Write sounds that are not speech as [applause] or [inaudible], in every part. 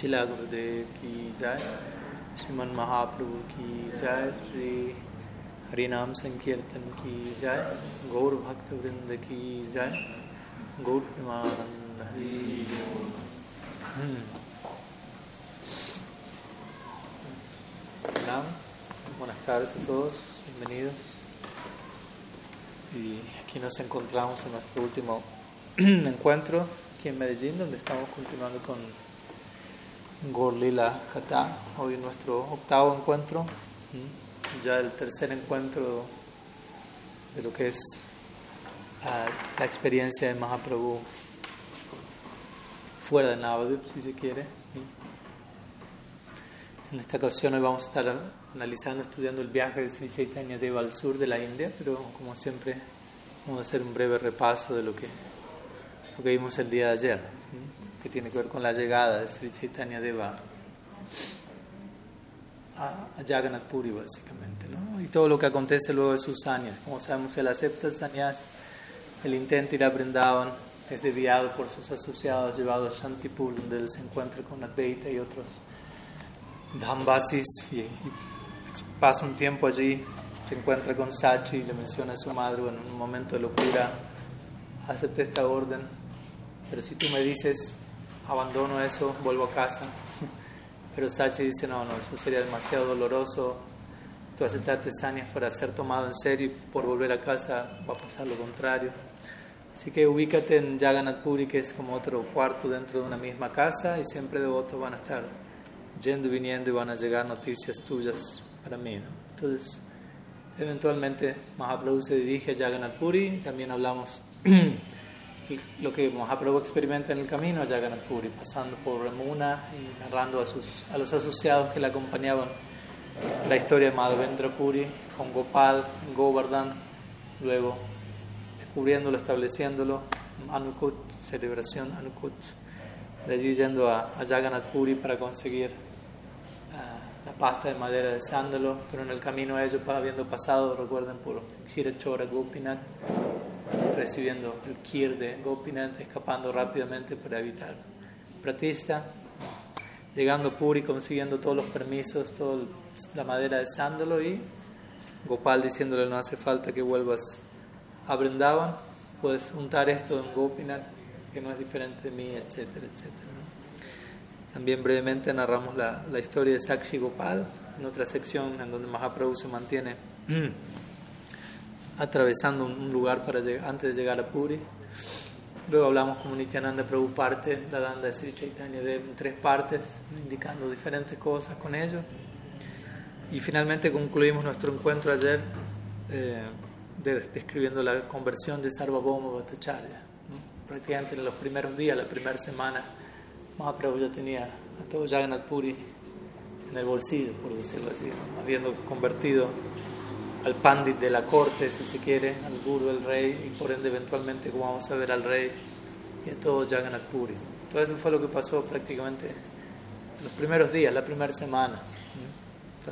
शिला गुरुदेव की जय श्रीमन महाप्रभु की जय श्री हरिनाम संकीर्तन की जय गौर भक्त वृंद की जय गौर प्रेमानंद हरि हम्म। Hola, buenas tardes a todos, bienvenidos. Y aquí nos encontramos en nuestro último [clears throat] encuentro aquí en Medellín, donde estamos continuando con Gorlila Kata. Hoy nuestro octavo encuentro, ya el tercer encuentro de lo que es la experiencia de Mahaprabhu fuera de Navadvip, si se quiere. En esta ocasión hoy vamos a estar analizando, estudiando el viaje de Sri Chaitanya Deva al sur de la India, pero como siempre vamos a hacer un breve repaso de lo que, lo que vimos el día de ayer, que tiene que ver con la llegada de Sri Chaitanya Deva a, Jagannath Puri básicamente, ¿no? y todo lo que acontece luego de sus años. Como sabemos, él acepta el sannyas, el intenta ir a Brindavan, es desviado por sus asociados, llevado a Shantipur, donde él se encuentra con Advaita y otros Dhambasis y, y, pasa un tiempo allí, se encuentra con Sachi y le menciona a su madre en un momento de locura, acepté esta orden, pero si tú me dices, abandono eso, vuelvo a casa. [laughs] Pero Sachi dice, no, no, eso sería demasiado doloroso, tú aceptaste sanias para ser tomado en serio y por volver a casa va a pasar lo contrario. Así que ubícate en Jagannath Puri, que es como otro cuarto dentro de una misma casa y siempre devotos van a estar yendo y viniendo y van a llegar noticias tuyas para mí. ¿no? Entonces, eventualmente Mahaprabhu se dirige a Jagannath Puri, también hablamos [clears throat] lo que Mahaprabhu experimenta en el camino a Jagannath pasando por Ramuna y narrando a, sus, a los asociados que le acompañaban la historia de Madhavendra Puri con Gopal, Govardhan, luego descubriéndolo, estableciéndolo, Anukut, celebración Anukut, de allí yendo a, a para conseguir uh, la pasta de madera de sándalo, pero en el camino ellos, habiendo pasado, recuerden, por Kirachora Gopinath, recibiendo el kir de Gopinath, escapando rápidamente para evitar Pratista, llegando Puri, consiguiendo todos los permisos, toda la madera de sándalo y Gopal diciéndole no hace falta que vuelvas a Brindavan, puedes untar esto en Gopinath que no es diferente de mí, etcétera, etcétera. También brevemente narramos la, la, historia de Sakshi Gopal, en otra sección en donde Mahaprabhu se mantiene [clears throat] atravesando un lugar para llegar, antes de llegar a Puri. Luego hablamos como Nityananda Prabhu parte la danda de Sri Chaitanya Dev en tres partes, indicando diferentes cosas con ello. Y finalmente concluimos nuestro encuentro ayer eh, de, describiendo la conversión de Sarvabhauma Bhattacharya prácticamente en los primeros días, la primera semana, Mahaprabhu ya tenía a todo Jagannath Puri en el bolsillo, por decirlo así, ¿no? habiendo convertido al pandit de la corte, si se quiere, al guru del rey, y por ende eventualmente, como vamos a ver, al rey y a todo Jagannath Puri. Todo eso fue lo que pasó prácticamente los primeros días, la primera semana.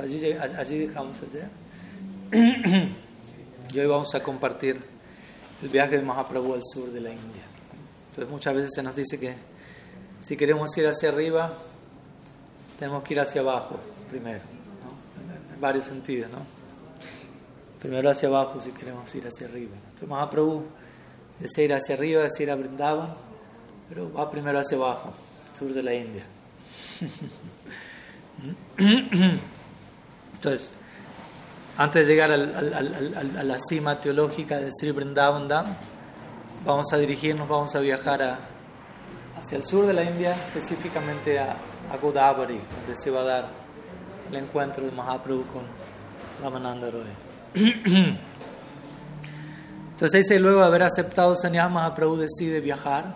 Allí, allí dejamos ayer. [clears throat] y hoy vamos a compartir el viaje de Mahaprabhu al sur de la India. Entonces muchas veces se nos dice que si queremos ir hacia arriba, tenemos que ir hacia abajo primero, en varios sentidos. ¿no? Primero hacia abajo si queremos ir hacia arriba. Entonces Mahaprabhu desea ir hacia arriba, desea ir a Brindavan, pero va primero hacia abajo, sur de la India. [laughs] Entonces, antes de llegar al, al, al, a la cima teológica de Sri Vrindavan Dham, vamos a dirigirnos, vamos a viajar a, hacia el sur de la India, específicamente a, a Godavari, donde se va a dar el encuentro de Mahaprabhu con Ramananda Roy. Entonces dice, luego de haber aceptado sannyas, Mahaprabhu decide viajar,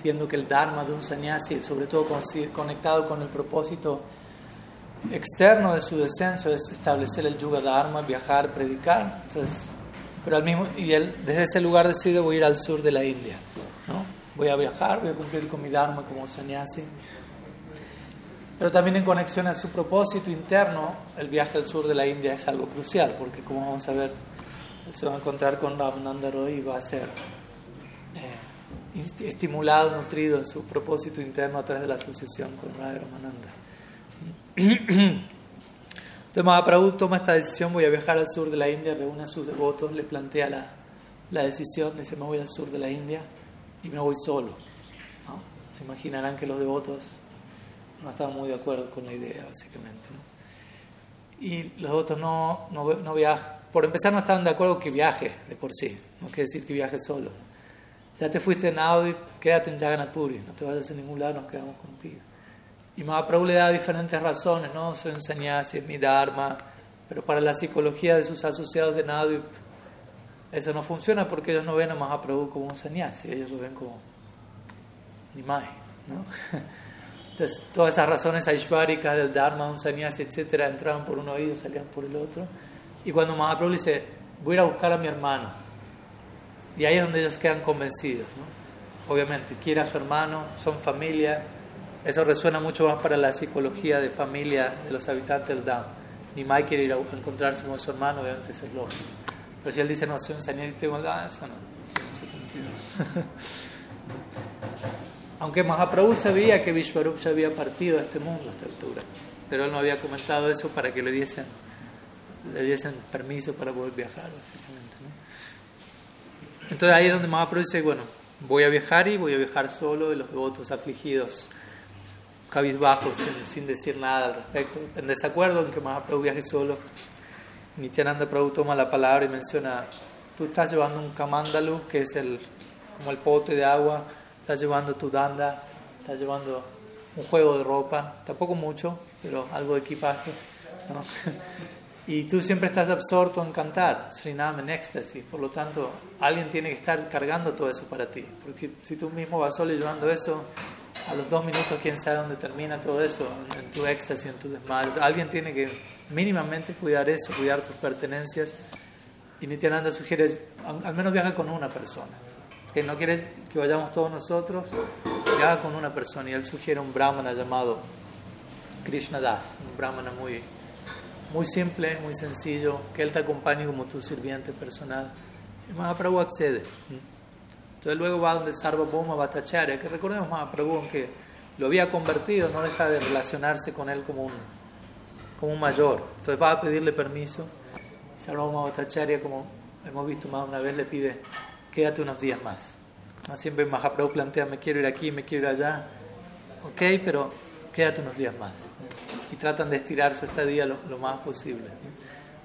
siendo que el dharma de un sannyasi, sobre todo conectado con el propósito externo de su descenso, es establecer el yuga dharma, viajar, predicar. Entonces, pero al mismo y él desde ese lugar decide voy a ir al sur de la India ¿no? voy a viajar voy a cumplir con mi dharma como sannyasi pero también en conexión a su propósito interno el viaje al sur de la India es algo crucial porque como vamos a ver él se va a encontrar con Ramananda Roy y va a ser eh, estimulado, nutrido en su propósito interno a través de la asociación con Radha Ramananda. [clears throat] Entonces Mahaprabhu toma esta decisión, voy a viajar al sur de la India, reúne a sus devotos, le plantea la, la decisión, dice me voy al sur de la India y me voy solo. Se imaginarán que los devotos no estaban muy de acuerdo con la idea, básicamente. Y los devotos no, no, no viajan, por empezar no estaban de acuerdo que viaje de por sí, no quiere decir que viaje solo. Ya te fuiste en Audi, quédate en Jagannath Puri, no te vayas a ningún lado, nos quedamos contigo. Y Mahaprabhu le da diferentes razones, ¿no? Soy un es mi dharma, pero para la psicología de sus asociados de Nadu, eso no funciona porque ellos no ven a Mahaprabhu como un sannyasi, ellos lo ven como Nimai, ¿no? [laughs] Entonces, todas esas razones aishváricas del dharma, un sannyasi, etcétera, entraban por un oído, salían por el otro. Y cuando Mahaprabhu dice, voy a ir a buscar a mi hermano, y ahí es donde ellos quedan convencidos, ¿no? Obviamente, quiere a su hermano, son familia, eso resuena mucho más para la psicología de familia de los habitantes del Dam. Ni Mai quiere ir a encontrarse con su hermano, obviamente eso es lógico. Pero si él dice, no, soy un sanidad tengo ah, eso no tiene mucho sentido. [laughs] Aunque Mahaprabhu sabía que Vishwarup ya había partido a este mundo a esta altura, pero él no había comentado eso para que le diesen, le diesen permiso para poder viajar, básicamente. ¿no? Entonces ahí es donde Mahaprabhu dice, bueno, voy a viajar y voy a viajar solo, y los devotos afligidos cabizbajo, sin, sin decir nada al respecto, en desacuerdo en que Mahaprabhu viaje solo. Nityananda Prabhu toma la palabra y menciona, tú estás llevando un kamandalu, que es el, como el pote de agua, estás llevando tu danda, estás llevando un juego de ropa, tampoco mucho, pero algo de equipaje. [laughs] Y tú siempre estás absorto en cantar, Srinam en éxtasis, por lo tanto, alguien tiene que estar cargando todo eso para ti, porque si tú mismo vas solo llevando eso, a los dos minutos, quién sabe dónde termina todo eso, en tu éxtasis, en tu desmayo. Alguien tiene que mínimamente cuidar eso, cuidar tus pertenencias. Y Nityananda sugiere, al menos viaja con una persona. Que no quiere que vayamos todos nosotros, viaja con una persona. Y él sugiere un brahmana llamado Krishna Das, un brahmana muy, muy simple, muy sencillo, que él te acompañe como tu sirviente personal. Y Mahaprabhu accede. Entonces luego va donde Sarvabhauma Bhattacharya, que recordemos más, Prabhu, que lo había convertido, no deja de relacionarse con él como un, como un mayor. Entonces va a pedirle permiso. Sarvabhauma Bhattacharya, como hemos visto más una vez, le pide, quédate unos días más. Siempre Mahaprabhu plantea, me quiero ir aquí, me quiero ir allá. Ok, pero quédate unos días más. Y tratan de estirar su estadía lo, lo más posible.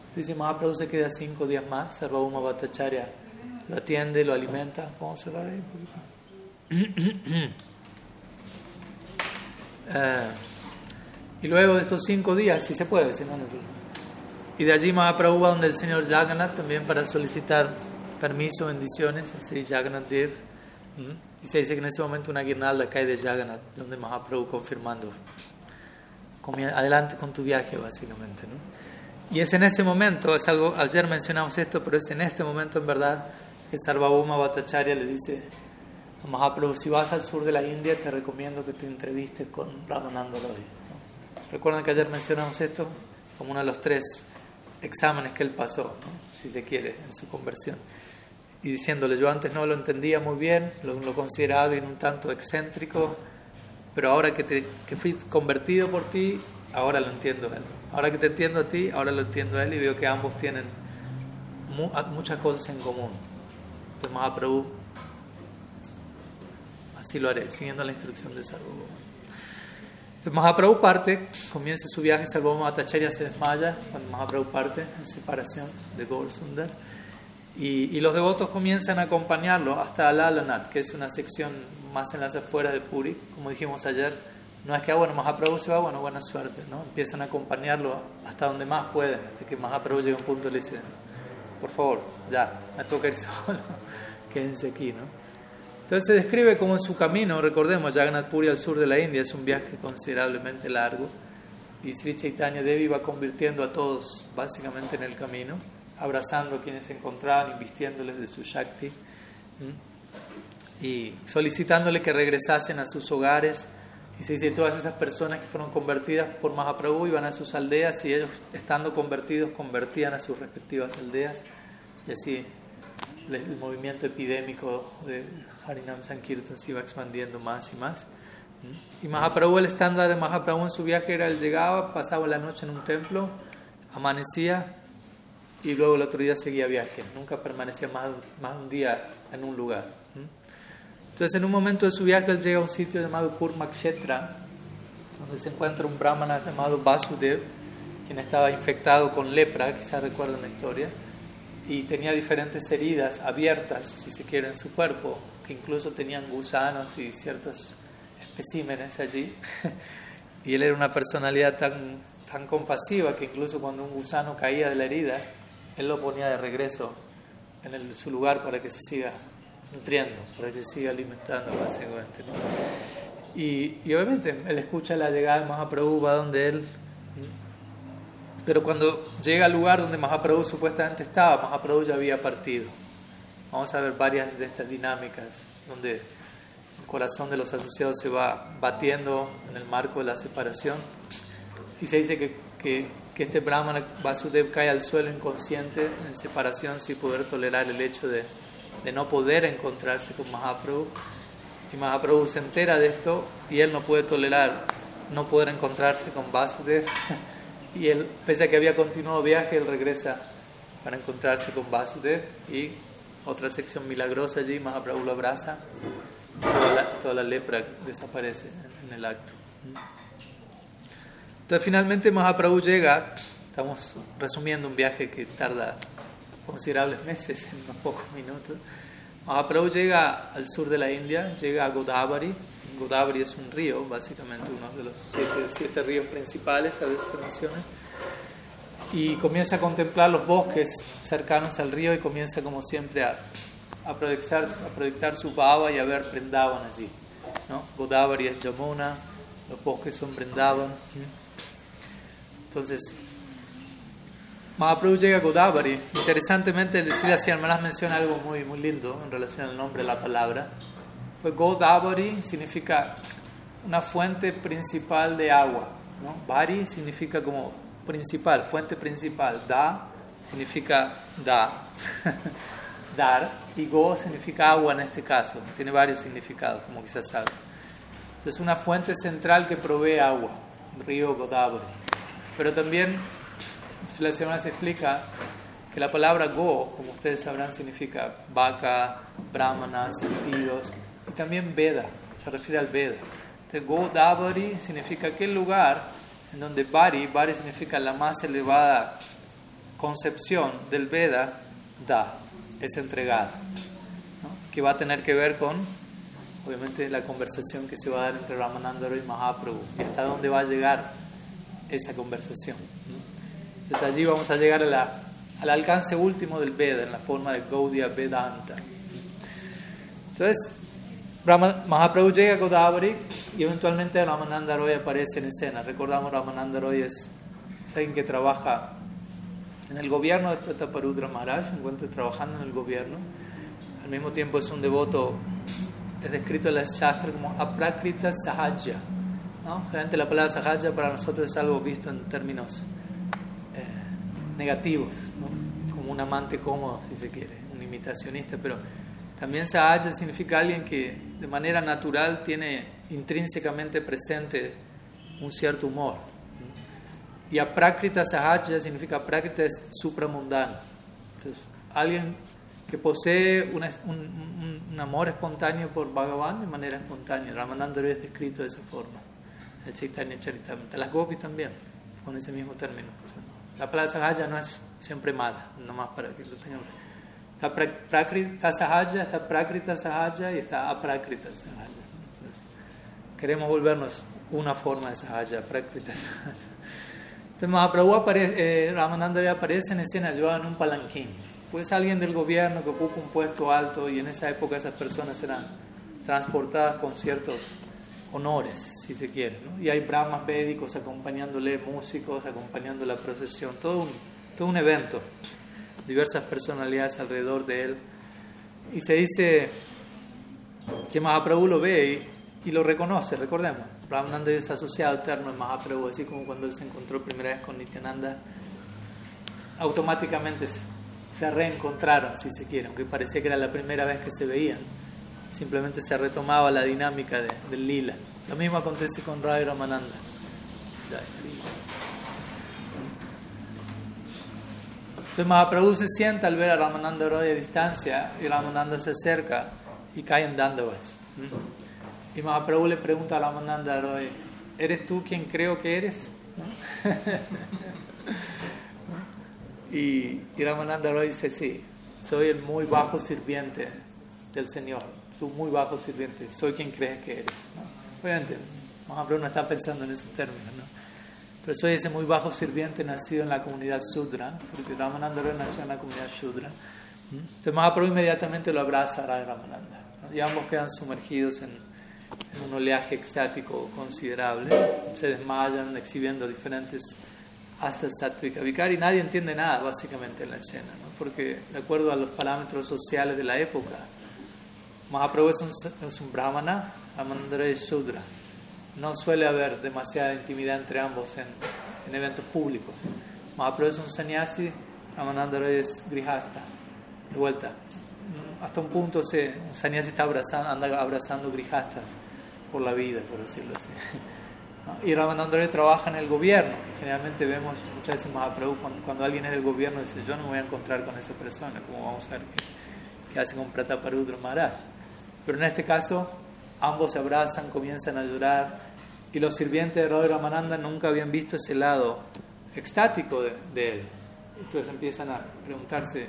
Entonces Mahaprabhu se queda cinco días más, Sarvabhauma Bhattacharya lo atiende, lo alimenta. Vamos a cerrar ahí. Eh, y luego de estos cinco días, si se puede, si no, no Y de allí Mahaprabhu va donde el señor Jagannath también para solicitar permiso, bendiciones, así Jagannath Dev. Y se dice que en ese momento una guirnalda cae de Jagannath, donde Mahaprabhu confirmando, adelante con tu viaje básicamente. ¿no? Y es en ese momento, es algo, ayer mencionamos esto, pero es en este momento en verdad que Sarvabhauma Bhattacharya le dice a Mahaprabhu, si vas al sur de la India te recomiendo que te entrevistes con Ramananda Roy. Recuerdan que ayer mencionamos esto como uno de los tres exámenes que él pasó, si se quiere, en su conversión. Y diciéndole, yo antes no lo entendía muy bien, lo, lo consideraba bien un tanto excéntrico, pero ahora que, te, que fui convertido por ti, ahora lo entiendo él. Ahora que te entiendo a ti, ahora lo entiendo a él y veo que ambos tienen muchas cosas en común. Mahaprabhu, así lo haré, siguiendo la instrucción de Sarvabhauma. Entonces Mahaprabhu parte, comienza su viaje, Sarvabhauma Bhattacharya se desmaya cuando Mahaprabhu parte en separación de Gaur Sundar. Y, y, los devotos comienzan a acompañarlo hasta Alalanat, que es una sección más en las afueras de Puri, como dijimos ayer. No es que, ah, bueno, Mahaprabhu se va, bueno, buena suerte, ¿no? Empiezan a acompañarlo hasta donde más pueden, hasta que Mahaprabhu llega a un punto y le dice, por favor, ya, me toca ir [laughs] solo, quédense aquí, ¿no? Entonces se describe como en su camino, recordemos, Jagannath Puri al sur de la India es un viaje considerablemente largo y Sri Chaitanya Devi va convirtiendo a todos básicamente en el camino, abrazando a quienes se encontraban, invistiéndoles de su Shakti y solicitándole que regresasen a sus hogares. Y se dice, todas esas personas que fueron convertidas por Mahaprabhu iban a sus aldeas y ellos, estando convertidos, convertían a sus respectivas aldeas. Y así el movimiento epidémico de Harinam Sankirtan se iba expandiendo más y más. Y Mahaprabhu, el estándar de Mahaprabhu en su viaje era, él llegaba, pasaba la noche en un templo, amanecía y luego el otro día seguía viaje. Nunca permanecía más, más un día en un lugar. Entonces, en un momento de su viaje, él llega a un sitio llamado Purmakshetra, donde se encuentra un brahmana llamado Vasudev, quien estaba infectado con lepra, quizás recuerden la historia, y tenía diferentes heridas abiertas, si se quiere, en su cuerpo, que incluso tenían gusanos y ciertos especímenes allí. [laughs] y él era una personalidad tan, tan compasiva que incluso cuando un gusano caía de la herida, él lo ponía de regreso en su lugar para que se siga nutriendo, para que se siga alimentando básicamente. Y, y, obviamente él escucha la llegada de Mahaprabhu, va donde él. Pero cuando llega al lugar donde Mahaprabhu supuestamente estaba, Mahaprabhu ya había partido. Vamos a ver varias de estas dinámicas donde el corazón de los asociados se va batiendo en el marco de la separación. Y se dice que, que este Brahmana Vasudev cae al suelo inconsciente en separación sin poder tolerar el hecho de, de no poder encontrarse con Mahaprabhu. Y Mahaprabhu se entera de esto y él no puede tolerar no poder encontrarse con Vasudev. [laughs] Y él, pese a que había continuado viaje, él regresa para encontrarse con Vasudev. Y otra sección milagrosa allí, Mahaprabhu lo abraza toda la, lepra desaparece en el acto. Entonces finalmente Mahaprabhu llega, estamos resumiendo un viaje que tarda considerables meses, en unos pocos minutos. Mahaprabhu llega al sur de la India, llega a Godavari. Godavari es un río, básicamente uno de los siete, ríos principales, a veces se menciona. Y comienza a contemplar los bosques cercanos al río y comienza, como siempre, a a proyectar, a proyectar su baba y a ver Brindavan allí. ¿no? Godavari es Yamuna, los bosques son Brindavan. Entonces, Mahaprabhu llega a Godavari. Interesantemente, el Sri Malas menciona algo muy, muy lindo en relación al nombre de la palabra. Pues Godavari significa una fuente principal de agua. Bari significa como principal, fuente principal. Da significa da. [laughs] dar, y go significa agua en este caso, tiene varios significados, como quizás saben. Entonces, una fuente central que provee agua, río Godavari. Pero también, la semana se explica que la palabra go, como ustedes sabrán, significa vaca, brahmana, sentidos, y también Veda, se refiere al Veda. Entonces, Godavari significa aquel lugar en donde Bari, Bari significa la más elevada concepción del Veda, da es entregada, que va a tener que ver con, obviamente, la conversación que se va a dar entre Ramanandaro y Mahaprabhu, y hasta dónde va a llegar esa conversación. Entonces allí vamos a llegar a la, al alcance último del Veda, en la forma de Gaudiya Vedanta. Entonces, Mahaprabhu llega a Godavari y eventualmente Ramananda Roy aparece en escena. Recordamos Ramananda Roy es, es alguien que trabaja en el gobierno de Prataparudra Maharaj, se encuentra trabajando en el gobierno. Al mismo tiempo es un devoto, es descrito en la Shastra como aprakrita sahaja. ¿No? La palabra sahaja para nosotros es algo visto en términos eh, negativos, como un amante cómodo, si se quiere, un imitacionista, pero también sahaja significa alguien que de manera natural tiene intrínsecamente presente un cierto humor y aprakrita sahaja significa aprakrita es supramundano. Entonces, alguien que posee un, un, amor espontáneo por Bhagavan de manera espontánea. Ramananda es descrito de esa forma. El Chaitanya Charitamrita. Las gopis también, con ese mismo término. La palabra sahaja no es siempre mala, nomás para que lo tengan. Está prakrita sahaja, está prakrita sahaja y está aprakrita sahaja. queremos volvernos una forma de sahaja, prakrita sahaja. Entonces Mahaprabhu aparece, eh, aparece en escena llevado en un palanquín. Pues alguien del gobierno que ocupa un puesto alto y en esa época esas personas eran transportadas con ciertos honores, si se quiere. Y hay brahmas védicos acompañándole, músicos acompañando la procesión, todo un, todo un evento, diversas personalidades alrededor de él. Y se dice que Mahaprabhu lo ve y lo reconoce, recordemos. Ramananda es asociado eterno en Mahaprabhu, así como cuando él se encontró primera vez con Nityananda, automáticamente se reencontraron, si se quiere, aunque parecía que era la primera vez que se veían. Simplemente se retomaba la dinámica de, del lila. Lo mismo acontece con Rai Ramananda. Entonces Mahaprabhu se sienta al ver a Ramananda Roy a distancia y Ramananda se acerca y cae en Dandavas. Y Mahaprabhu le pregunta a Ramananda Roy, ¿eres tú quien creo que eres? [laughs] y, y Ramananda Roy dice, sí, soy el muy bajo sirviente del Señor, tú muy bajo sirviente, soy quien crees que eres. Obviamente, Mahaprabhu no está pensando en ese término, ¿no? Pero soy ese muy bajo sirviente nacido en la comunidad Sudra, porque Ramananda nació en la comunidad Sudra. Entonces Mahaprabhu inmediatamente lo abraza a Ramananda. Y ambos quedan sumergidos en, un oleaje extático considerable. Se desmayan exhibiendo diferentes hasta sattvica vikari. Nadie entiende nada básicamente en la escena, ¿no? porque de acuerdo a los parámetros sociales de la época, Mahaprabhu es un, es un brahmana, Ramananda Roy es Sudra no suele haber demasiada intimidad entre ambos en, en eventos públicos. Mahaprabhu es un sannyasi, Ramananda es grihasta. De vuelta, hasta un punto se, un sannyasi está abrazando, anda abrazando grihastas por la vida, por decirlo así. [laughs] Y Ramananda trabaja en el gobierno, que generalmente vemos muchas veces Mahaprabhu cuando, cuando, alguien es del gobierno dice, yo no me voy a encontrar con esa persona, como vamos a ver que, hace con Prataparudra Maharaj. Pero en este caso, ambos se abrazan, comienzan a llorar, y los sirvientes de Radha Ramananda nunca habían visto ese lado extático de, él. Entonces empiezan a preguntarse,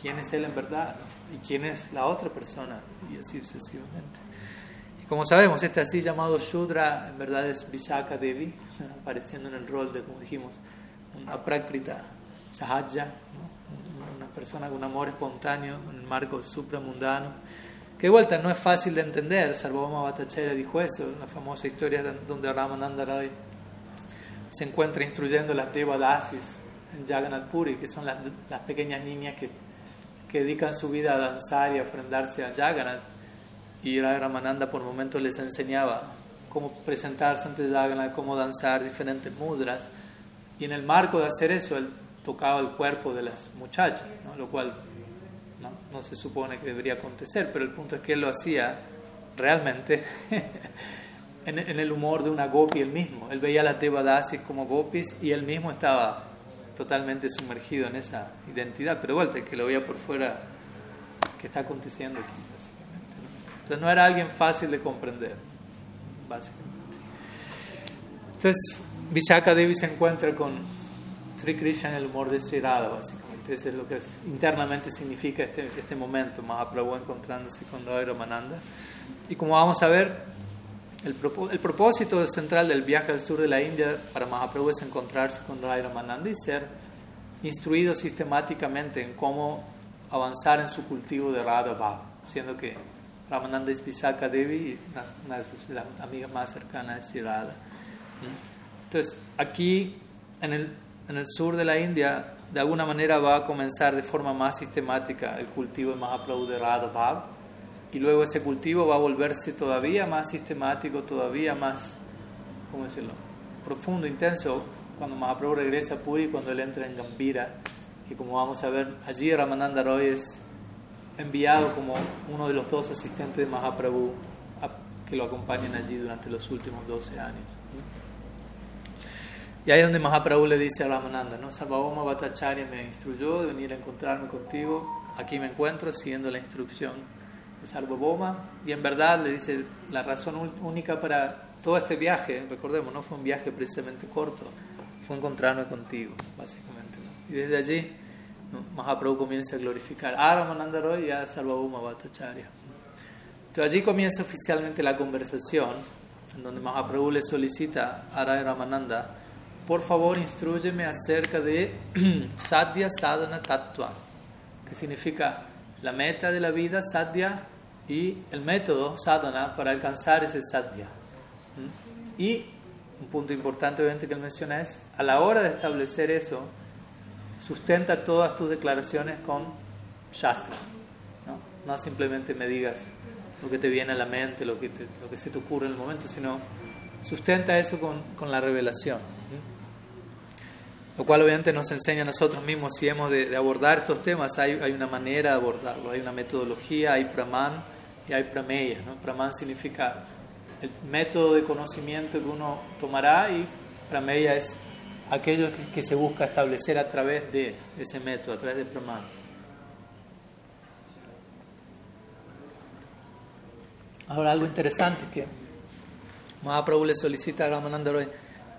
¿quién es él en verdad? ¿Y quién es la otra persona? Y así sucesivamente. Y como sabemos, este así llamado Shudra en verdad es Vishaka Devi, [laughs] apareciendo en el rol de, como dijimos, una prákrita sahaja, una persona con amor espontáneo en el marco supramundano que de vuelta no es fácil de entender. Sarvabhauma Bhattacharya dijo eso, la famosa historia donde Ramananda Roy se encuentra instruyendo las Devadasis en Jagannath Puri, que son las, las pequeñas niñas que, que, dedican su vida a danzar y a ofrendarse a Jagannath. Y Ramananda por momentos les enseñaba cómo presentarse ante Jagannath, cómo danzar diferentes mudras. Y en el marco de hacer eso, él tocaba el cuerpo de las muchachas, ¿no? lo cual no, se supone que debería acontecer, pero el punto es que él lo hacía realmente [laughs] en, el humor de una gopi él mismo. Él veía a las devadasis como gopis y él mismo estaba totalmente sumergido en esa identidad, pero vuelta, que lo veía por fuera, que está aconteciendo aquí, básicamente. Entonces no era alguien fácil de comprender, básicamente. Entonces, Vishaka Devi se encuentra con Sri Krishna en el humor de Shirada, básicamente. Ese es lo que internamente significa este, este momento, Mahaprabhu encontrándose con Radha Ramananda. Y como vamos a ver, el, el, propósito central del viaje al sur de la India para Mahaprabhu es encontrarse con Radha Ramananda y ser instruido sistemáticamente en cómo avanzar en su cultivo de Radha Bhav, siendo que Ramananda es Visakha Devi y una de sus amigas más cercanas es Radha. Entonces, aquí en el, en el sur de la India, de alguna manera va a comenzar de forma más sistemática el cultivo de Mahaprabhu de Radha Bhav y luego ese cultivo va a volverse todavía más sistemático, todavía más, ¿cómo decirlo?, profundo, intenso cuando Mahaprabhu regresa a Puri, cuando él entra en Gambira, que como vamos a ver, allí Ramananda Roy es enviado como uno de los dos asistentes de Mahaprabhu que lo acompañan allí durante los últimos 12 años. Y ahí es donde Mahaprabhu le dice a Ramananda, ¿no? Sarvabhauma Bhattacharya me instruyó de venir a encontrarme contigo, aquí me encuentro siguiendo la instrucción de Sarvabhauma, y en verdad le dice, la razón única para todo este viaje, recordemos, no fue un viaje precisamente corto, fue encontrarme contigo, básicamente. Y desde allí Mahaprabhu comienza a glorificar a Ramananda Roy y a Sarvabhauma Bhattacharya. Entonces allí comienza oficialmente la conversación, en donde Mahaprabhu le solicita a Ramananda por favor instruyeme acerca de [clears throat] Sadhya Sadhana Tattva, que significa la meta de la vida, Sadhya, y el método, Sadhana, para alcanzar ese Sadhya. Y un punto importante obviamente que él menciona es, a la hora de establecer eso, sustenta todas tus declaraciones con Shastra. No, no simplemente me digas lo que te viene a la mente, lo que, lo que se te ocurre en el momento, sino sustenta eso con, con la revelación. Lo cual obviamente nos enseña a nosotros mismos si hemos de, abordar estos temas, hay, hay, una manera de abordarlo, hay una metodología, hay praman y hay prameya. ¿no? Praman significa el método de conocimiento que uno tomará y prameya es aquello que se busca establecer a través de ese método, a través de praman. Ahora algo interesante que Mahaprabhu le solicita a Ramananda Roy,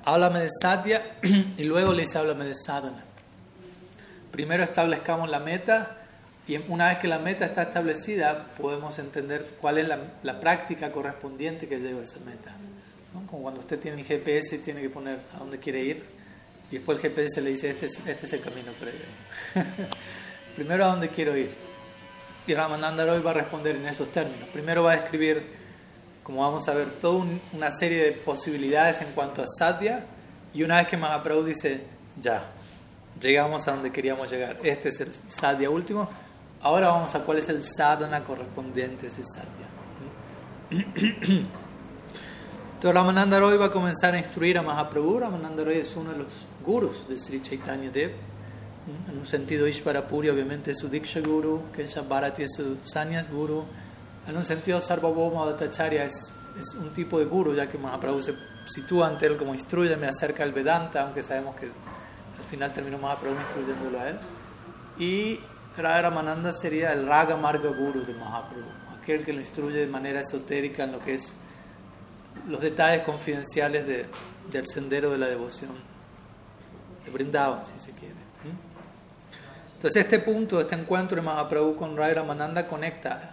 háblame de sadhya [clears throat] y luego le dice háblame de sadhana. Primero establezcamos la meta y una vez que la meta está establecida podemos entender cuál es la, práctica correspondiente que lleva a esa meta. Como cuando usted tiene el GPS y tiene que poner a dónde quiere ir y después el GPS le dice este es, este es el camino ir. [laughs] Primero a dónde quiero ir. Y Ramananda hoy va a responder en esos términos. Primero va a escribir, como vamos a ver, toda una serie de posibilidades en cuanto a sadhya. Y una vez que Mahaprabhu dice, ya, llegamos a donde queríamos llegar. Este es el sadhya último. Ahora vamos a cuál es el sadhana correspondiente a ese sadhya. [clears throat] Entonces Ramananda hoy va a comenzar a instruir a Mahaprabhu. Ramananda Roy es uno de los gurus de Sri Chaitanya Dev en un sentido, Ishvara Puri obviamente es su Diksha Guru, Kesha Bharati es su Sanyas Guru. En un sentido, Sarvabhauma Dattacharya es, es un tipo de guru, ya que Mahaprabhu se sitúa ante él como instruyeme acerca del Vedanta, aunque sabemos que al final terminó Mahaprabhu instruyéndolo a él. Y Ramananda sería el Raga Marga Guru de Mahaprabhu, aquel que lo instruye de manera esotérica en lo que es los detalles confidenciales de, del sendero de la devoción, de Brindavan, si se quiere. Entonces este punto, este encuentro de Mahaprabhu con Rai Ramananda conecta,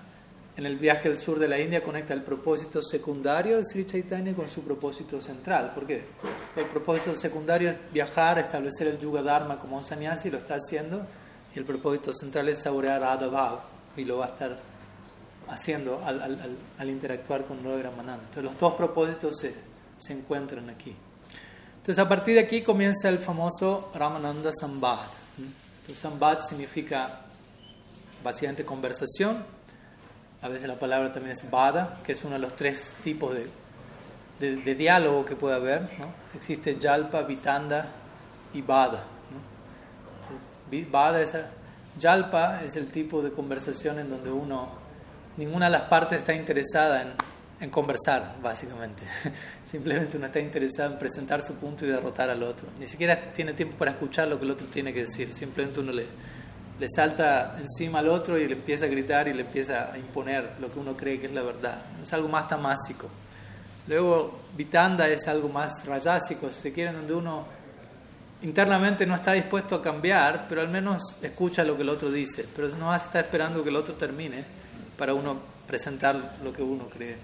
en el viaje del sur de la India, conecta el propósito secundario de Sri Chaitanya con su propósito central. ¿Por qué? El propósito secundario es viajar, establecer el Yuga Dharma como un sannyasi, lo está haciendo, y el propósito central es saborear Adabhav, y lo va a estar haciendo al, al, al interactuar con Rai Ramananda. Entonces los dos propósitos se, encuentran aquí. Entonces a partir de aquí comienza el famoso Ramananda Sambad Sambat significa básicamente conversación. A veces la palabra también es Bada, que es uno de los tres tipos de, de, diálogo que puede haber. Existe Yalpa, Vitanda y Bada. Bada es, Yalpa es el tipo de conversación en donde uno, ninguna de las partes está interesada en, en conversar, básicamente. [laughs] Simplemente uno está interesado en presentar su punto y derrotar al otro. Ni siquiera tiene tiempo para escuchar lo que el otro tiene que decir. Simplemente uno le, le salta encima al otro y le empieza a gritar y le empieza a imponer lo que uno cree que es la verdad. Es algo más tamásico. Luego, Vitanda es algo más rayásico, si se quiere, donde uno internamente no está dispuesto a cambiar, pero al menos escucha lo que el otro dice. Pero no está esperando que el otro termine para uno presentar lo que uno cree.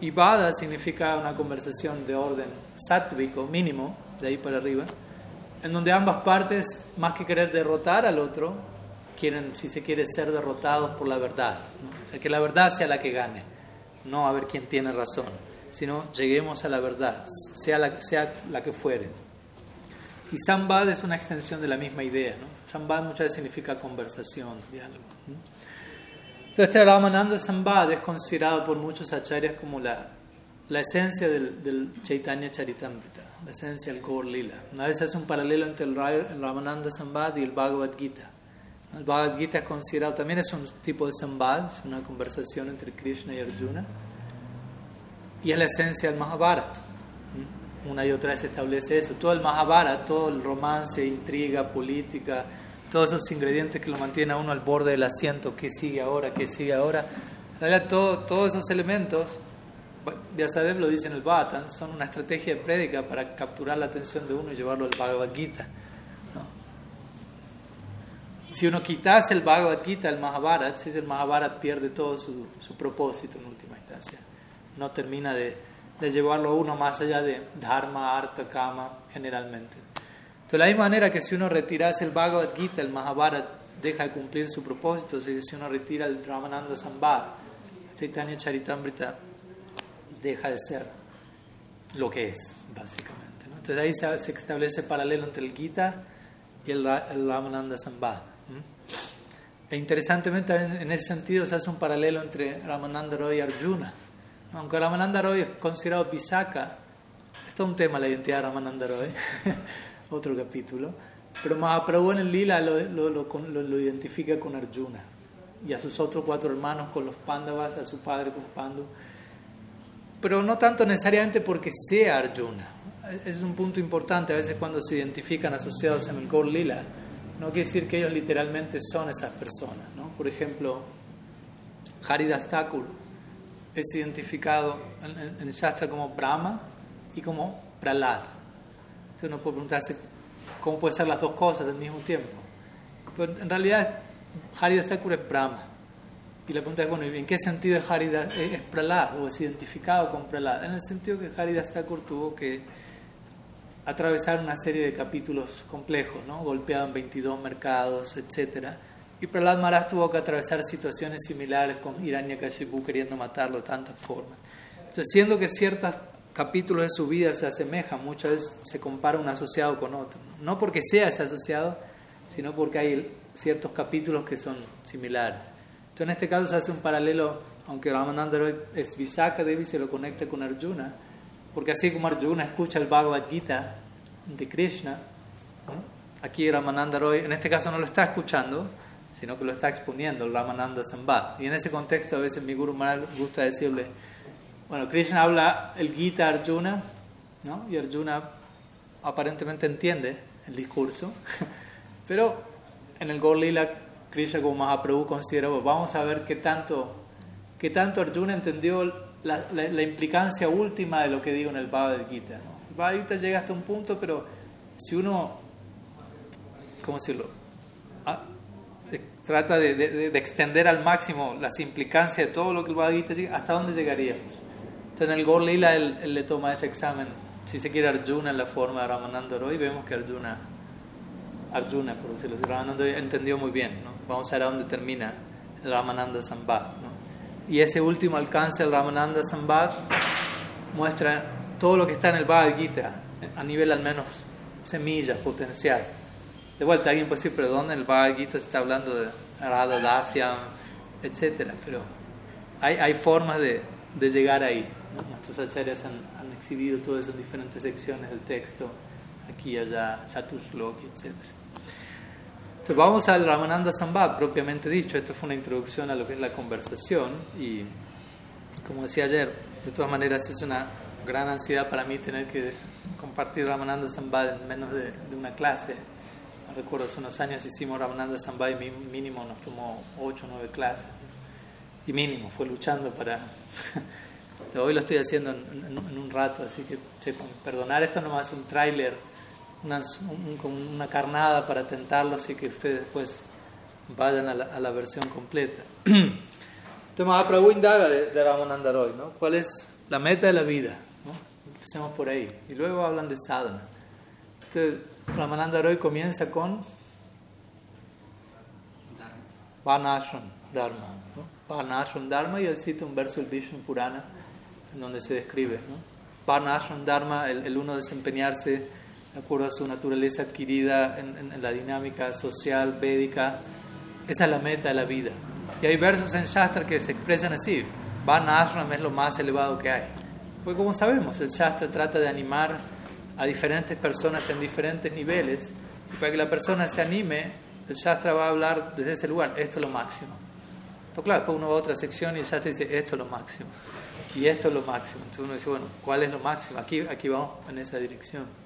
Ibada significa una conversación de orden sátvico mínimo, de ahí para arriba, en donde ambas partes, más que querer derrotar al otro, quieren, si se quiere, ser derrotados por la verdad. O sea, que la verdad sea la que gane, no a ver quién tiene razón, sino lleguemos a la verdad, sea la, sea la que fuere. Y Sambad es una extensión de la misma idea. ¿no? Sambad muchas veces significa conversación, diálogo. Entonces, este Ramananda Sambad es considerado por muchos acharyas como la, la esencia del, del, Chaitanya Charitamrita, la esencia del Gaur Lila. Una vez hace un paralelo entre el, Ramananda Sambad y el Bhagavad Gita. El Bhagavad Gita es considerado, también es un tipo de Sambad, es una conversación entre Krishna y Arjuna. Y es la esencia del Mahabharata. Una y otra vez se establece eso. Todo el Mahabharata, todo el romance, intriga, política, todos esos ingredientes que lo mantienen a uno al borde del asiento, qué sigue ahora, qué sigue ahora. Todo, todos esos elementos, Vyasadeva lo dice en el Bhatan, son una estrategia de prédica para capturar la atención de uno y llevarlo al Bhagavad Gita. Si uno quitase el Bhagavad Gita, el Mahabharata, si el Mahabharata pierde todo su, su, propósito en última instancia. No termina de, de llevarlo a uno más allá de Dharma, Artha, Kama, generalmente. De la misma manera que si uno retirase el Bhagavad Gita, el Mahabharata deja de cumplir su propósito, si uno retira el Ramananda Sambad, Chaitanya Charitamrita deja de ser lo que es, básicamente. Entonces ahí se, establece paralelo entre el Gita y el, Ramananda Sambad. E interesantemente, en ese sentido, se hace un paralelo entre Ramananda Roy y Arjuna. Aunque Ramananda Roy es considerado Pisaka, esto es un tema la identidad de Ramananda Roy. [laughs] otro capítulo. Pero Mahaprabhu en el Lila lo, lo, lo, lo identifica con Arjuna. y a sus otros cuatro hermanos con los Pandavas, a su padre con Pandu. Pero no tanto necesariamente porque sea Arjuna. Es un punto importante a veces cuando se identifican asociados en el Gaur Lila. No quiere decir que ellos literalmente son esas personas. ¿no? Por ejemplo, Haridas Thakur es identificado en, en, Shastra como Brahma y como Pralad. Entonces uno puede preguntarse cómo puede ser las dos cosas al mismo tiempo. Pero en realidad Haridas Thakur es Brahma. Y la pregunta es, bueno, ¿en qué sentido es Haridas es Pralad o es identificado con Pralad? En el sentido que Haridas Thakur tuvo que atravesar una serie de capítulos complejos, ¿no? golpeado en 22 mercados, etc. Y Prahlad Maharaj tuvo que atravesar situaciones similares con Hiranyakashipu queriendo matarlo de tantas formas. Entonces, siendo que ciertos capítulos de su vida se asemejan, muchas veces se compara un asociado con otro. No porque sea ese asociado, sino porque hay ciertos capítulos que son similares. Entonces, en este caso se hace un paralelo, aunque Ramananda es Vishaka Devi, se lo conecta con Arjuna, porque así como Arjuna escucha el Bhagavad Gita de Krishna, aquí Ramananda Roy, en este caso no lo está escuchando, sino que lo está exponiendo, Ramananda Sambad. Y en ese contexto a veces mi Guru Maharaj gusta decirle, bueno, Krishna habla el Gita a Arjuna, ¿no? y Arjuna aparentemente entiende el discurso, [laughs] pero en el Gorlila Krishna como Mahaprabhu considera, vamos a ver qué tanto, qué tanto Arjuna entendió la, la, implicancia última de lo que digo en el Bhagavad Gita. ¿no? El Bhagavad Gita llega hasta un punto, pero si uno, ¿cómo decirlo? Ah, trata de, de, extender al máximo las implicancias de todo lo que el Bhagavad Gita llega, ¿hasta dónde llegaríamos? Entonces en el Gaur Lila él, le toma ese examen, si se quiere Arjuna en la forma de Ramananda Roy, vemos que Arjuna, Arjuna por decirlo así, Ramananda entendió muy bien, ¿no? Vamos a ver a dónde termina el Ramananda Sambad, ¿no? Y ese último alcance del Ramananda Sambad muestra todo lo que está en el Bhagavad Gita, a nivel al menos semilla, potencial. De vuelta, alguien puede decir, pero ¿dónde en el Bhagavad Gita se está hablando de Radha, Dasya, etcétera? Pero hay, hay formas de, de llegar ahí. Nuestros acharyas han, han, exhibido todo eso en diferentes secciones del texto, aquí, allá, Chatusloki, etcétera. Entonces vamos al Ramananda Sambad, propiamente dicho. Esto fue una introducción a lo que es la conversación y, como decía ayer, de todas maneras es una gran ansiedad para mí tener que compartir Ramananda Sambad en menos de, una clase. Recuerdo hace unos años hicimos Ramananda Sambad y mínimo nos tomó 8 o 9 clases. Y mínimo, fue luchando para... [laughs] Hoy lo estoy haciendo en, un rato, así que perdonar esto nomás un tráiler una, un, una carnada para tentarlos y que ustedes después vayan a la, a la versión completa. [clears throat] Entonces Mahaprabhu indaga de, de Ramananda Roy, ¿no? ¿Cuál es la meta de la vida? ¿no? Empecemos por ahí. Y luego hablan de sadhana. Entonces Ramananda Roy comienza con Varnashram Dharma. ¿no? Varnashram Dharma y él cita un verso del Vishnu Purana en donde se describe. ¿no? Varnashram Dharma, el, el uno desempeñarse de acuerdo a su naturaleza adquirida en, en, la dinámica social, védica. Esa es la meta de la vida. Y hay versos en Shastra que se expresan así. Varna Ashram es lo más elevado que hay. Pues como sabemos, el Shastra trata de animar a diferentes personas en diferentes niveles. Y para que la persona se anime, el Shastra va a hablar desde ese lugar. Esto es lo máximo. Pero claro, después uno va a otra sección y el Shastra dice, esto es lo máximo. Y esto es lo máximo. Entonces uno dice, bueno, ¿cuál es lo máximo? Aquí, aquí vamos en esa dirección.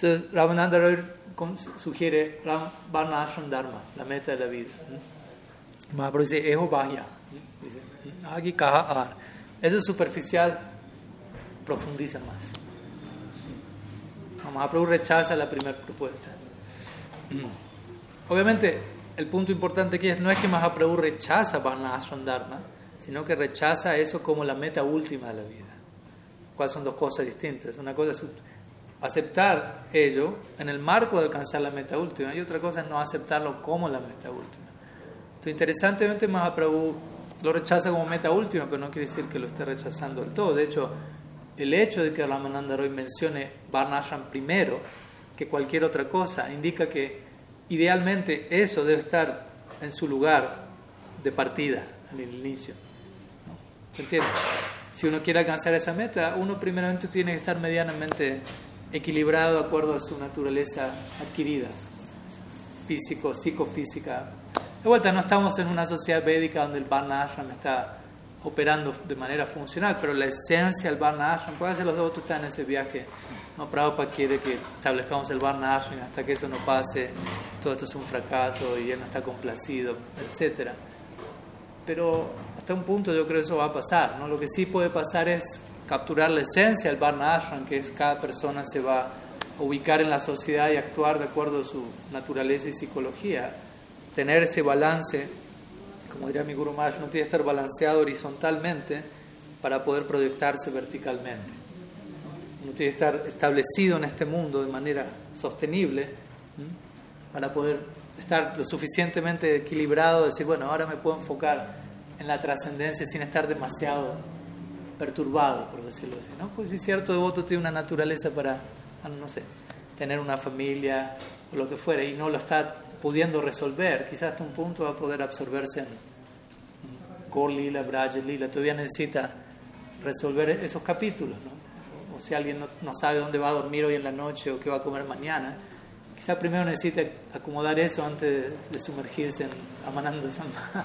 Entonces, Ramananda Roy sugiere Varna Ashram Dharma, la meta de la vida. Mahaprabhu dice, Ejo Bahya. Dice, aquí kaha Eso es superficial, profundiza más. Mahaprabhu rechaza la primera propuesta. Obviamente, el punto importante aquí es, no es que Mahaprabhu rechaza Varna Ashram Dharma, sino que rechaza eso como la meta última de la vida. ¿Cuáles son dos cosas distintas? Una cosa es aceptar ello en el marco de alcanzar la meta última y otra cosa es no aceptarlo como la meta última. Entonces, interesantemente, Mahaprabhu lo rechaza como meta última, pero no quiere decir que lo esté rechazando del todo. De hecho, el hecho de que Ramananda Roy mencione Varnashram primero que cualquier otra cosa indica que idealmente eso debe estar en su lugar de partida, en el inicio. ¿Se entiende? Si uno quiere alcanzar esa meta, uno primeramente tiene que estar medianamente equilibrado de acuerdo a su naturaleza adquirida, físico, psicofísica, De vuelta, no estamos en una sociedad védica donde el Varna Ashram está operando de manera funcional, pero la esencia del Varna Ashram, puede ser los dos están en ese viaje. No, Prabhupada quiere que establezcamos el Varna Ashram, hasta que eso no pase, todo esto es un fracaso y él no está complacido, etc. Pero hasta un punto yo creo que eso va a pasar. ¿no? Lo que sí puede pasar es capturar la esencia del Varna Ashram, que es cada persona se va a ubicar en la sociedad y actuar de acuerdo a su naturaleza y psicología. Tener ese balance, como diría mi Guru Maharaj, no tiene que estar balanceado horizontalmente para poder proyectarse verticalmente. No tiene que estar establecido en este mundo de manera sostenible para poder estar lo suficientemente equilibrado, decir, bueno, ahora me puedo enfocar en la trascendencia sin estar demasiado perturbado, por decirlo así. ¿no? Pues si cierto devoto tiene una naturaleza para, no sé, tener una familia o lo que fuera y no lo está pudiendo resolver, quizás hasta un punto va a poder absorberse en Kor Lila, Lila, todavía necesita resolver esos capítulos. ¿no? O si alguien no, sabe dónde va a dormir hoy en la noche o qué va a comer mañana, quizás primero necesita acomodar eso antes de, sumergirse en Amananda Samba.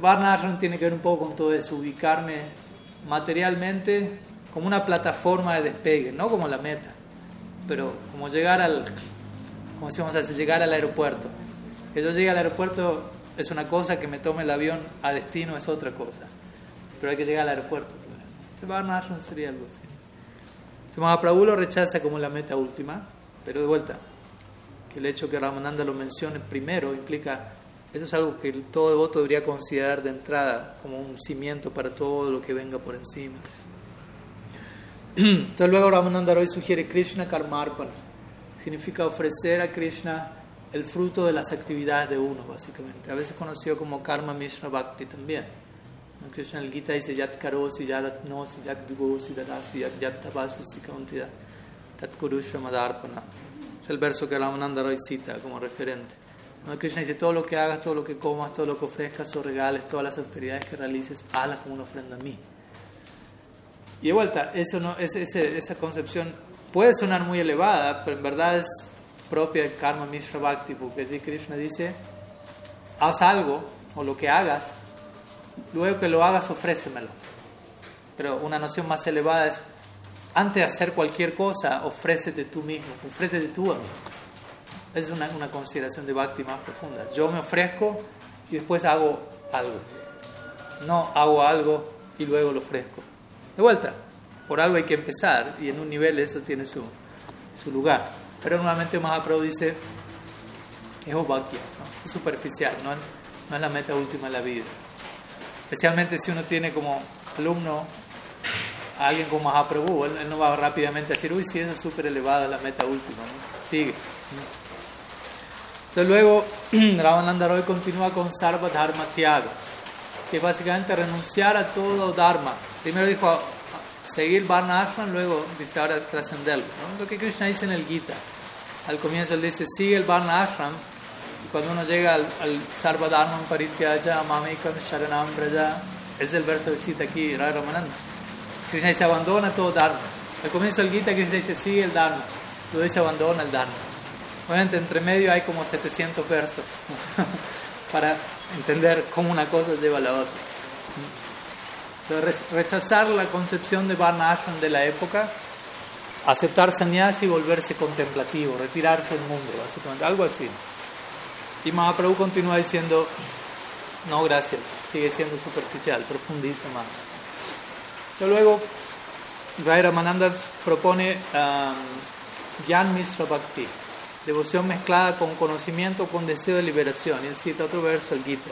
Varna [laughs] tiene que ver un poco con todo eso, ubicarme materialmente como una plataforma de despegue, no como la meta, pero como llegar al, como decíamos llegar al aeropuerto. Que yo llegue al aeropuerto es una cosa, que me tome el avión a destino es otra cosa, pero hay que llegar al aeropuerto. Varnashram sería algo así. Mahaprabhu lo rechaza como la meta última, pero de vuelta, que el hecho que Ramananda lo mencione primero implica eso es algo que todo devoto debería considerar de entrada como un cimiento para todo lo que venga por encima. [clears throat] Entonces luego Ramananda Roy sugiere Krishna Karmarpana. Significa ofrecer a Krishna el fruto de las actividades de uno, básicamente. A veces conocido como Karma Mishra Bhakti también. Krishna en el Gita dice Yat Karosi, Yat Nosi, Yat Vigosi, Dadasi, Yat Tabasi, Tat Kurusha Madarpana. Es el verso que Ramananda Roy cita como referente. Krishna dice, todo lo que hagas, todo lo que comas, todo lo que ofrezcas o regales, todas las actividades que realices, hazlas como una ofrenda a mí. Y de vuelta, eso no, esa concepción puede sonar muy elevada, pero en verdad es propia del Karma Mishra Bhakti, porque allí Krishna dice, haz algo, o lo que hagas, luego que lo hagas, ofrécemelo. Pero una noción más elevada es, antes de hacer cualquier cosa, ofrécete tú mismo, ofrécete tú a mí es una, consideración de Bhakti más profunda. Yo me ofrezco y después hago algo. No hago algo y luego lo ofrezco. De vuelta, por algo hay que empezar y en un nivel eso tiene su, lugar. Pero normalmente Mahaprabhu dice, es Bhakti, es superficial, no es, no es la meta última de la vida. Especialmente si uno tiene como alumno a alguien como Mahaprabhu, él, no va rápidamente a decir, uy, sí, es súper elevada la meta última. Sigue. Entonces luego [clears throat] Ravananda Roy continúa con Sarva Dharma Tyaga, que básicamente renunciar a todo Dharma. Primero dijo seguir Varna Ashram, luego dice ahora trascenderlo. Lo que Krishna dice en el Gita. Al comienzo él dice sigue el Varna Ashram y cuando uno llega al, Sarva Dharma Parityaja Mamekam Sharanam Braja, es el verso que cita aquí Ramananda. Krishna dice abandona todo Dharma. Al comienzo del Gita Krishna dice sigue el Dharma, luego dice abandona el Dharma. Obviamente entre medio hay como 700 versos [laughs] para entender cómo una cosa lleva a la otra. Entonces, rechazar la concepción de Varna Ashram de la época, aceptar sannyasi y volverse contemplativo, retirarse del mundo, básicamente, algo así. Y Mahaprabhu continúa diciendo, no, gracias, sigue siendo superficial, profundiza más. Luego, Rai Mananda propone um, Gyan Misra Bhakti devoción mezclada con conocimiento, con deseo de liberación. Y él cita otro verso, el Gita.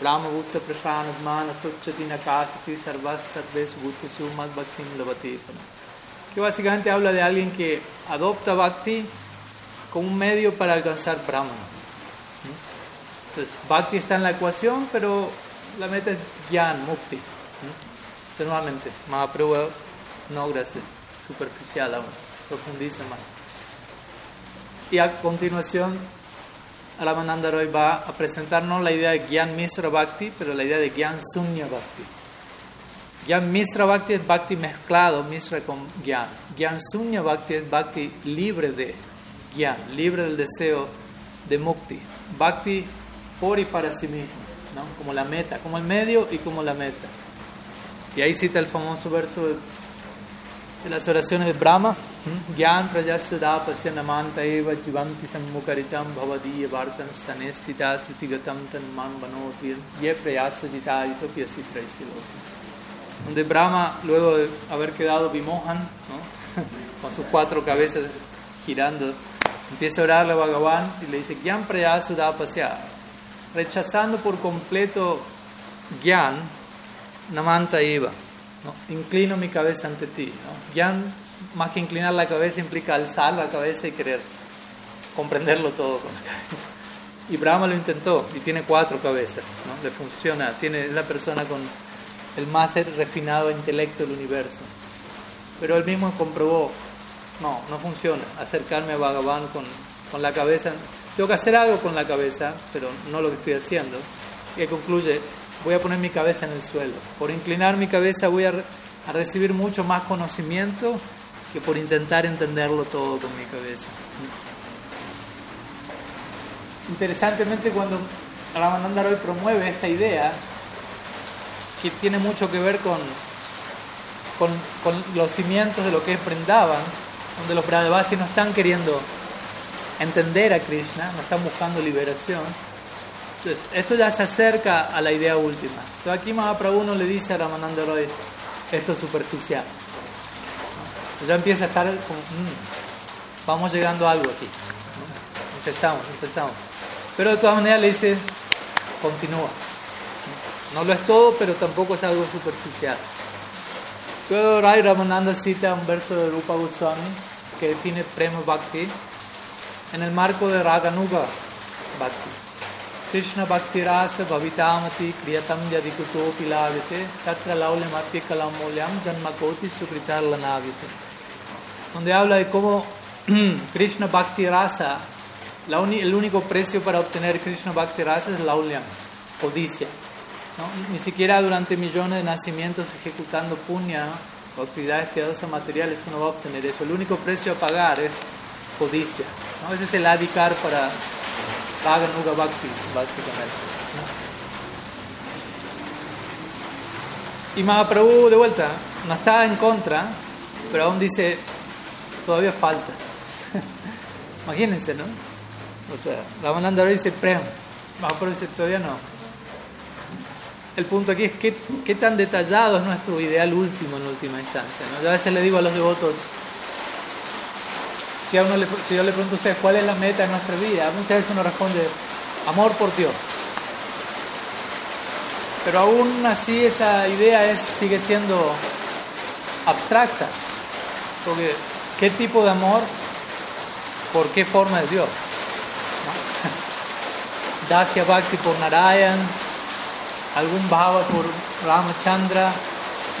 Brahma Gupta Prashanatmana Suchatina Kasati Sarvas Sarves Sumat Bhakti Lavati. Que básicamente habla de alguien que adopta Bhakti como un medio para alcanzar Brahma. Entonces, Bhakti está en la ecuación, pero la meta es Gyan, Mukti. Entonces, nuevamente, Mahaprabhu, no gracias, superficial aún, profundiza más. Y a continuación, Ramananda Roy va a presentarnos la idea de Gyan Misra Bhakti, pero la idea de Gyan Sunya Bhakti. Gyan Misra Bhakti es Bhakti mezclado, Misra con Gyan. Gyan Sunya Bhakti es Bhakti libre de Gyan, libre del deseo de Mukti. Bhakti por y para sí mismo, ¿no? como la meta, como el medio y como la meta. Y ahí cita el famoso verso de, de las oraciones de Brahma, Gyan prajasuda pasyanamanta eva jivanti sammukaritam bhavadiya vartan stanestita slitigatam tan man vanotir ye prayasa jitayito piasi Donde Brahma, luego de haber quedado Vimohan, ¿no? [laughs] con sus cuatro cabezas girando, empieza a orarle a Bhagavan y le dice, Gyan prayasuda pasya, rechazando por completo Gyan, namanta iva, ¿no? inclino mi cabeza ante ti. ¿no? Gyan, más que inclinar la cabeza, implica alzar la cabeza y querer comprenderlo todo con la cabeza. Y Brahma lo intentó y tiene cuatro cabezas, ¿no? le funciona, tiene, es la persona con el más refinado intelecto del universo. Pero él mismo comprobó, no, no funciona, acercarme a Bhagavan con, con la cabeza. Tengo que hacer algo con la cabeza, pero no lo que estoy haciendo. Y concluye, voy a poner mi cabeza en el suelo. Por inclinar mi cabeza voy a, a recibir mucho más conocimiento que por intentar entenderlo todo con mi cabeza. Interesantemente, cuando Ramananda hoy promueve esta idea, que tiene mucho que ver con, con, los cimientos de lo que es Brindavan, donde los Brahmavasis no están queriendo entender a Krishna, no están buscando liberación. Entonces, esto ya se acerca a la idea última. Entonces, aquí Mahaprabhu no le dice a Ramananda Roy, esto es superficial. Ya empieza a estar como, mm, vamos llegando a algo aquí. Empezamos, empezamos. Pero de todas maneras le dice, continúa. No lo es todo, pero tampoco es algo superficial. Luego Rai Ramananda cita un verso de Rupa Goswami que define Prema Bhakti en el marco de Raganuga Bhakti. Krishna Bhakti Rasa Bhavitamati Kriyatam Yadikuto Pilavite Tatra Laulyam Apya Kalamulyam Janmakoti Sukritar Lanavite donde habla de cómo [clears throat] Krishna Bhakti Rasa, la el único precio para obtener Krishna Bhakti Rasa es Laulyam, codicia. ¿no? Ni siquiera durante millones de nacimientos ejecutando punya o actividades piadosas materiales uno va a obtener eso. El único precio a pagar es codicia. ¿no? Ese es el adhikar para Raganuga Bhakti, básicamente. Y Mahaprabhu, de vuelta, no está en contra, pero aún dice, todavía falta. [laughs] Imagínense, ¿no? O sea, Ramananda dice Prem, Mahaprabhu dice, todavía no. El punto aquí es qué, qué tan detallado es nuestro ideal último en última instancia. Yo a veces le digo a los devotos, si, a uno le, si yo le pregunto a ustedes cuál es la meta de nuestra vida, muchas veces uno responde, amor por Dios. Pero aún así esa idea es, sigue siendo abstracta. Porque, ¿qué tipo de amor? ¿Por qué forma de Dios? ¿No? [laughs] Dasya Bhakti por Narayan, algún Bhava por Ramachandra,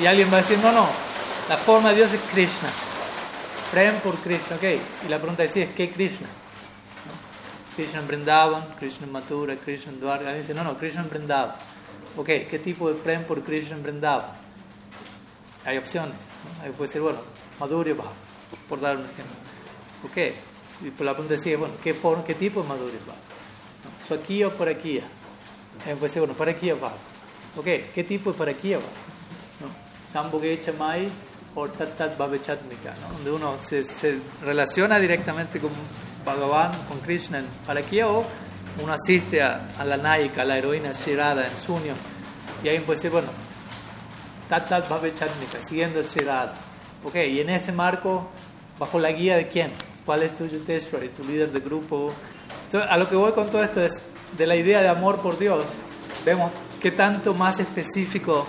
y alguien va a decir, no, no, la forma de Dios es Krishna. Prem por Krishna, ok. Y la pregunta es, ¿es qué Krishna? ¿No? Krishna en Vrindavan, Krishna en Mathura, Krishna en Dwarka. Alguien dice, no, no, Krishna en Vrindavan. Ok, ¿qué tipo de Prem por Krishna en Vrindavan? Hay opciones. ¿no? Ahí puede ser, bueno, Madhurya Bhava, por dar un ejemplo. Ok. Y por la pregunta es, bueno, ¿qué, forma, qué tipo de Madhurya Bhava? ¿No? ¿Su aquí o aquí? Ahí puede ser, bueno, para aquí Bhava. Ok, ¿qué tipo de para aquí Bhava? ¿No? Sambhoge Chamai o Tat Tat Bhavechatmika, ¿no? donde uno se, relaciona directamente con Bhagavan, con Krishna en Palakya o uno asiste a, la Naika, a la heroína Shirada en su unión. Y ahí puede decir, bueno, Tat Tat Bhavechatmika, siguiendo Shirada. Ok, y en ese marco, bajo la guía de quién? ¿Cuál es tu Yuteshwari, tu líder de grupo? Entonces, a lo que voy con todo esto es de la idea de amor por Dios. Vemos qué tanto más específico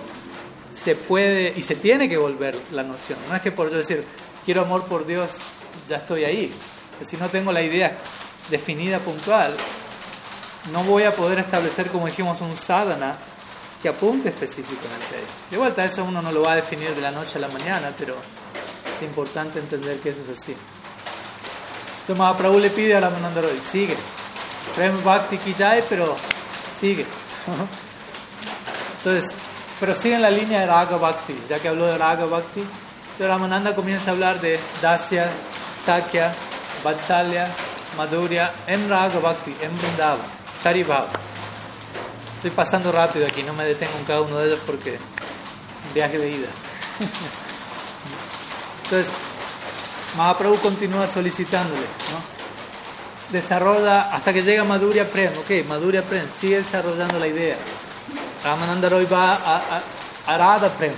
se puede y se tiene que volver la noción. No es que por yo decir, quiero amor por Dios, ya estoy ahí. si no tengo la idea definida, puntual, no voy a poder establecer, como dijimos, un sadhana que apunte específicamente a ello. De vuelta, eso uno no lo va a definir de la noche a la mañana, pero es importante entender que eso es así. Entonces Mahaprabhu le pide a la Manandaroy, sigue. Prem Bhakti ki jai, pero sigue. [laughs] Entonces, pero sigue en la línea de Raga Bhakti, ya que habló de Raga Bhakti. Entonces Ramananda comienza a hablar de Dasya, Sakya, Vatsalya, Madhurya en Raga Bhakti, en Vrindavan, Charibhava. Estoy pasando rápido aquí, no me detengo en cada uno de ellos porque viaje de ida. Entonces, Mahaprabhu continúa solicitándole, ¿no? Desarrolla hasta que llega Madhurya Prem, ok, Madhurya Prem, sigue desarrollando la idea. Ramananda Roy va a, Radha Prem,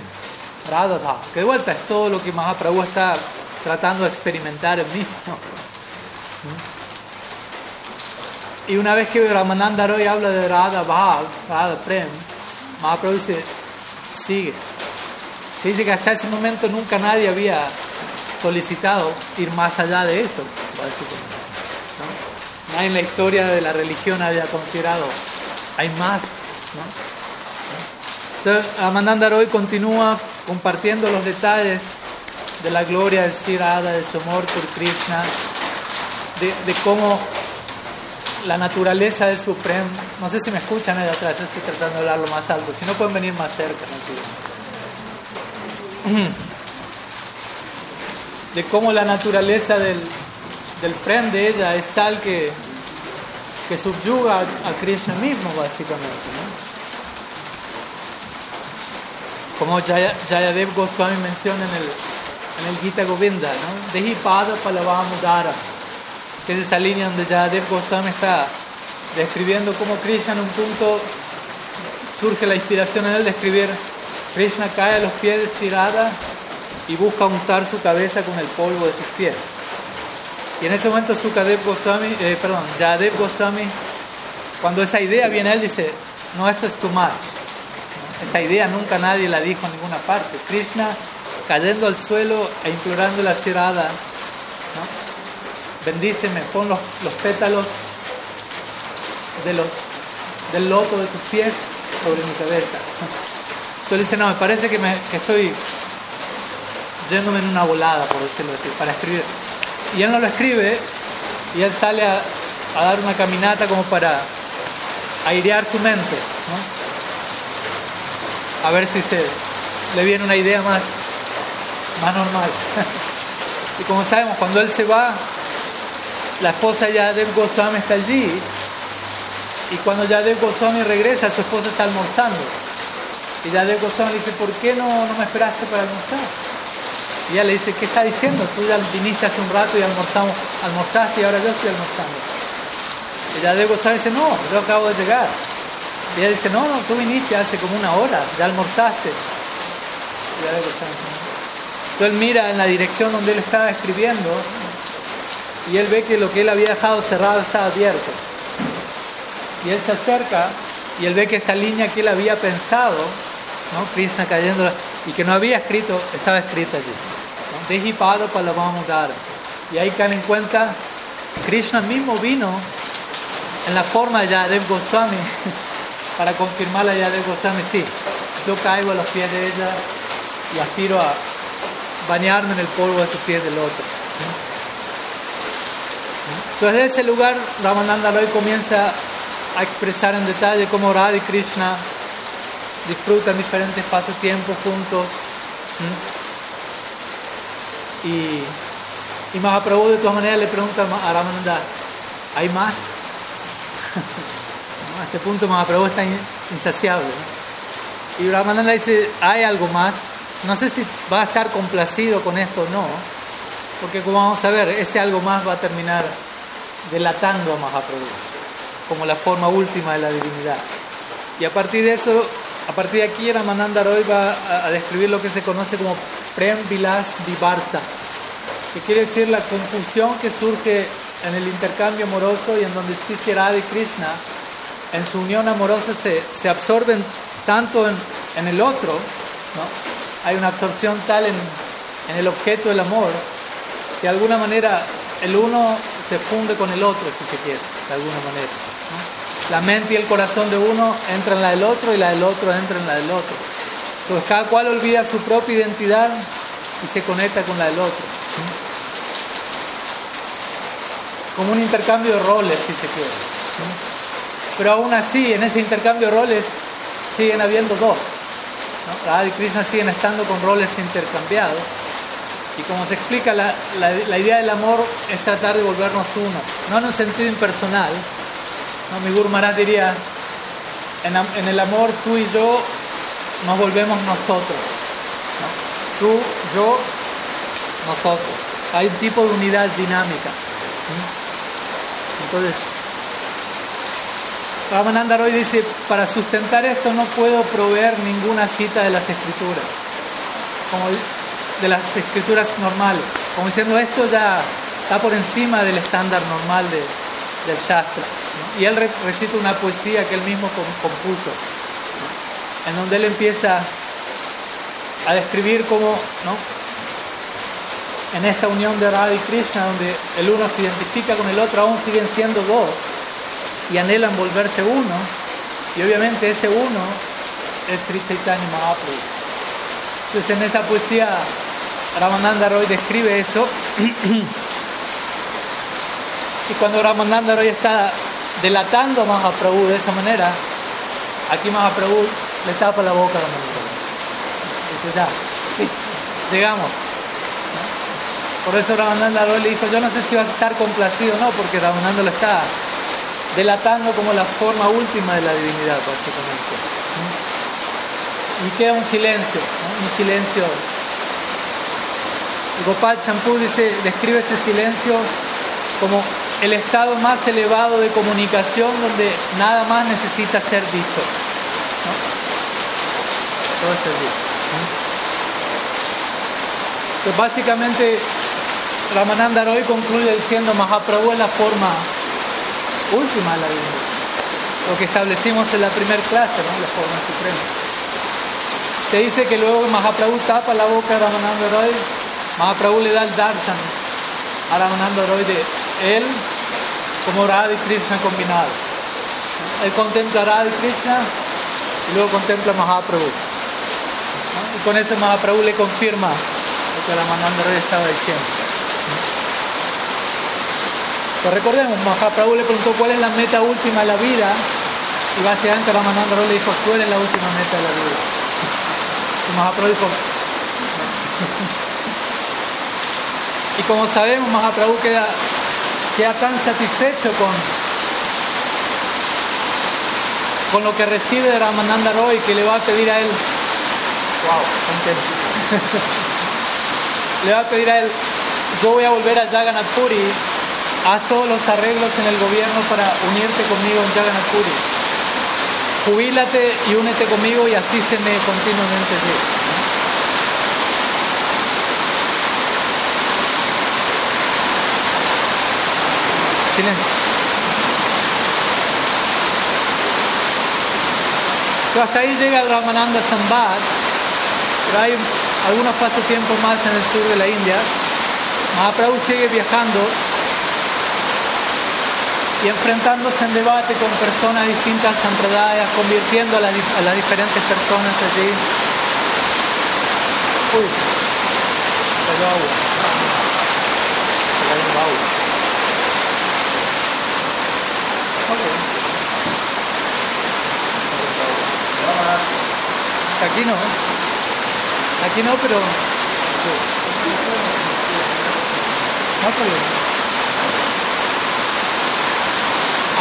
Radha Bhav, que de vuelta es todo lo que Mahaprabhu está tratando de experimentar en mismo. Y una vez que Ramananda Roy habla de Radha Bhav, Radha Prem, Mahaprabhu dice, sigue. Se dice que hasta ese momento nunca nadie había solicitado ir más allá de eso, básicamente. ¿no? Nadie en la historia de la religión había considerado, hay más. ¿no? Entonces, hoy continúa compartiendo los detalles de la gloria del Sri de su amor por Krishna, de, de cómo la naturaleza del Supremo. No sé si me escuchan ahí atrás, yo estoy tratando de hablarlo más alto, si no pueden venir más cerca. ¿no? [clears throat] de cómo la naturaleza del, del Prem de ella es tal que, que subyuga a, Krishna mismo, básicamente. Como Jayadev Goswami menciona en el, en el Gita Govinda, ¿no? Dehi Pada Palavamudara, que es esa línea donde Jayadev Goswami está describiendo cómo Krishna en un punto surge la inspiración en él de escribir Krishna cae a los pies de Sirada y busca untar su cabeza con el polvo de sus pies. Y en ese momento Sukadev Goswami, eh, perdón, Yadev Goswami, cuando esa idea viene él, dice, no, esto es too much. Esta idea nunca nadie la dijo en ninguna parte. Krishna cayendo al suelo e implorando la sierada, ¿no? bendíceme, pon los, pétalos de los, del loto de tus pies sobre mi cabeza. Entonces dice, no, me parece que, me, que estoy yéndome en una volada, por decirlo así, para escribir. Y él no lo escribe y él sale a, dar una caminata como para airear su mente. A ver si se le viene una idea más, más normal. [laughs] y como sabemos, cuando él se va, la esposa ya de Goswami está allí y cuando Yadev Goswami regresa, su esposa está almorzando. Y Yadev Goswami le dice, ¿por qué no, no me esperaste para almorzar? Y ella le dice, ¿qué está diciendo? Tú ya viniste hace un rato y almorzamos, almorzaste y ahora yo estoy almorzando. Y de Goswami dice, no, yo acabo de llegar. Y ella dice, no, no, tú viniste hace como una hora, ya almorzaste. De Entonces él mira en la dirección donde él estaba escribiendo y él ve que lo que él había dejado cerrado estaba abierto. Y él se acerca y él ve que esta línea que él había pensado, ¿no? Krishna cayendo y que no había escrito, estaba escrita allí. Dejipado para lo vamos dar. Y ahí caen en cuenta, Krishna mismo vino en la forma de Yadev Goswami [laughs] para confirmar a Yadev Goswami, sí, yo caigo a los pies de ella y aspiro a bañarme en el polvo de sus pies del otro. Entonces, de ese lugar, Ramananda Roy comienza a expresar en detalle cómo Radha y Krishna disfrutan diferentes pasatiempos juntos. Y, y Mahaprabhu de todas maneras le pregunta a Ramananda, ¿hay más? Este punto Mahaprabhu está insaciable. Y Ramananda dice, ¿hay algo más? No sé si va a estar complacido con esto o no, porque como vamos a ver, ese algo más va a terminar delatando a Mahaprabhu, como la forma última de la divinidad. Y a partir de eso, a partir de aquí, Ramananda Roy va a, describir lo que se conoce como Prem Vilas Vivarta, que quiere decir la confusión que surge en el intercambio amoroso y en donde Sisirada y Krishna, en su unión amorosa, se, se absorben tanto en, en, el otro, ¿no? hay una absorción tal en, en el objeto del amor, que de alguna manera el uno se funde con el otro, si se quiere, de alguna manera. La mente y el corazón de uno entran en la del otro y la del otro entra en la del otro. Entonces cada cual olvida su propia identidad y se conecta con la del otro. Como un intercambio de roles, si se quiere. Pero aún así, en ese intercambio de roles siguen habiendo dos. Radha y Krishna siguen estando con roles intercambiados. Y como se explica, la, la idea del amor es tratar de volvernos uno, no en un sentido impersonal, mi Guru Maharaj diría, en, el amor tú y yo nos volvemos nosotros. Tú, yo, nosotros. Hay un tipo de unidad dinámica. Entonces, Ramananda Roy dice, para sustentar esto no puedo proveer ninguna cita de las escrituras, como de las escrituras normales, como diciendo esto ya está por encima del estándar normal de, del Shastra. Y él recita una poesía que él mismo compuso, en donde él empieza a describir cómo, ¿no? en esta unión de Radha y Krishna, donde el uno se identifica con el otro, aún siguen siendo dos y anhelan volverse uno, y obviamente ese uno es Sri Chaitanya Mahaprabhu. Entonces en esta poesía Ramananda Roy describe eso, [clears throat] y cuando Ramananda Roy está delatando a Mahaprabhu de esa manera, aquí Mahaprabhu le tapa la boca a Ramananda. Dice ya, listo, llegamos. Por eso Ramananda Roy le dijo, yo no sé si vas a estar complacido o no, porque Ramananda lo está delatando como la forma última de la divinidad, básicamente. Y queda un silencio, un silencio. Gopal Shampoo dice, describe ese silencio como el estado más elevado de comunicación donde nada más necesita ser dicho. Todo día. Pues básicamente Ramananda Roy concluye diciendo Mahaprabhu es la forma última la vida. Lo que establecimos en la primera clase, ¿no? la forma suprema. Se dice que luego Mahaprabhu tapa la boca a Ramananda Roy, Mahaprabhu le da el darshan a Ramananda Roy de él como Radha Krishna combinado. Él contempla Radha y Krishna y luego contempla Mahaprabhu. Y con eso Mahaprabhu le confirma lo que Ramananda Roy estaba diciendo. Pues recordemos, Mahaprabhu le preguntó cuál es la meta última de la vida y básicamente Ramananda le dijo, tú eres la última meta de la vida. Y Mahaprabhu dijo, [laughs] y como sabemos, Mahaprabhu queda, queda tan satisfecho con, con lo que recibe de Ramananda Roy que le va a pedir a él, wow, [laughs] le va a pedir a él, yo voy a volver a Jagannath Puri Haz todos los arreglos en el gobierno para unirte conmigo en Jagannath Puri. Jubílate y únete conmigo y asísteme continuamente. Silencio. hasta ahí llega el Ramananda Sambad, pero hay algunos pasatiempos más en el sur de la India. Mahaprabhu sigue viajando y enfrentándose en debate con personas distintas sampradayas, convirtiendo a, las diferentes personas allí. Uy, cayó agua. Está agua. Aquí no, aquí no, pero... No problema.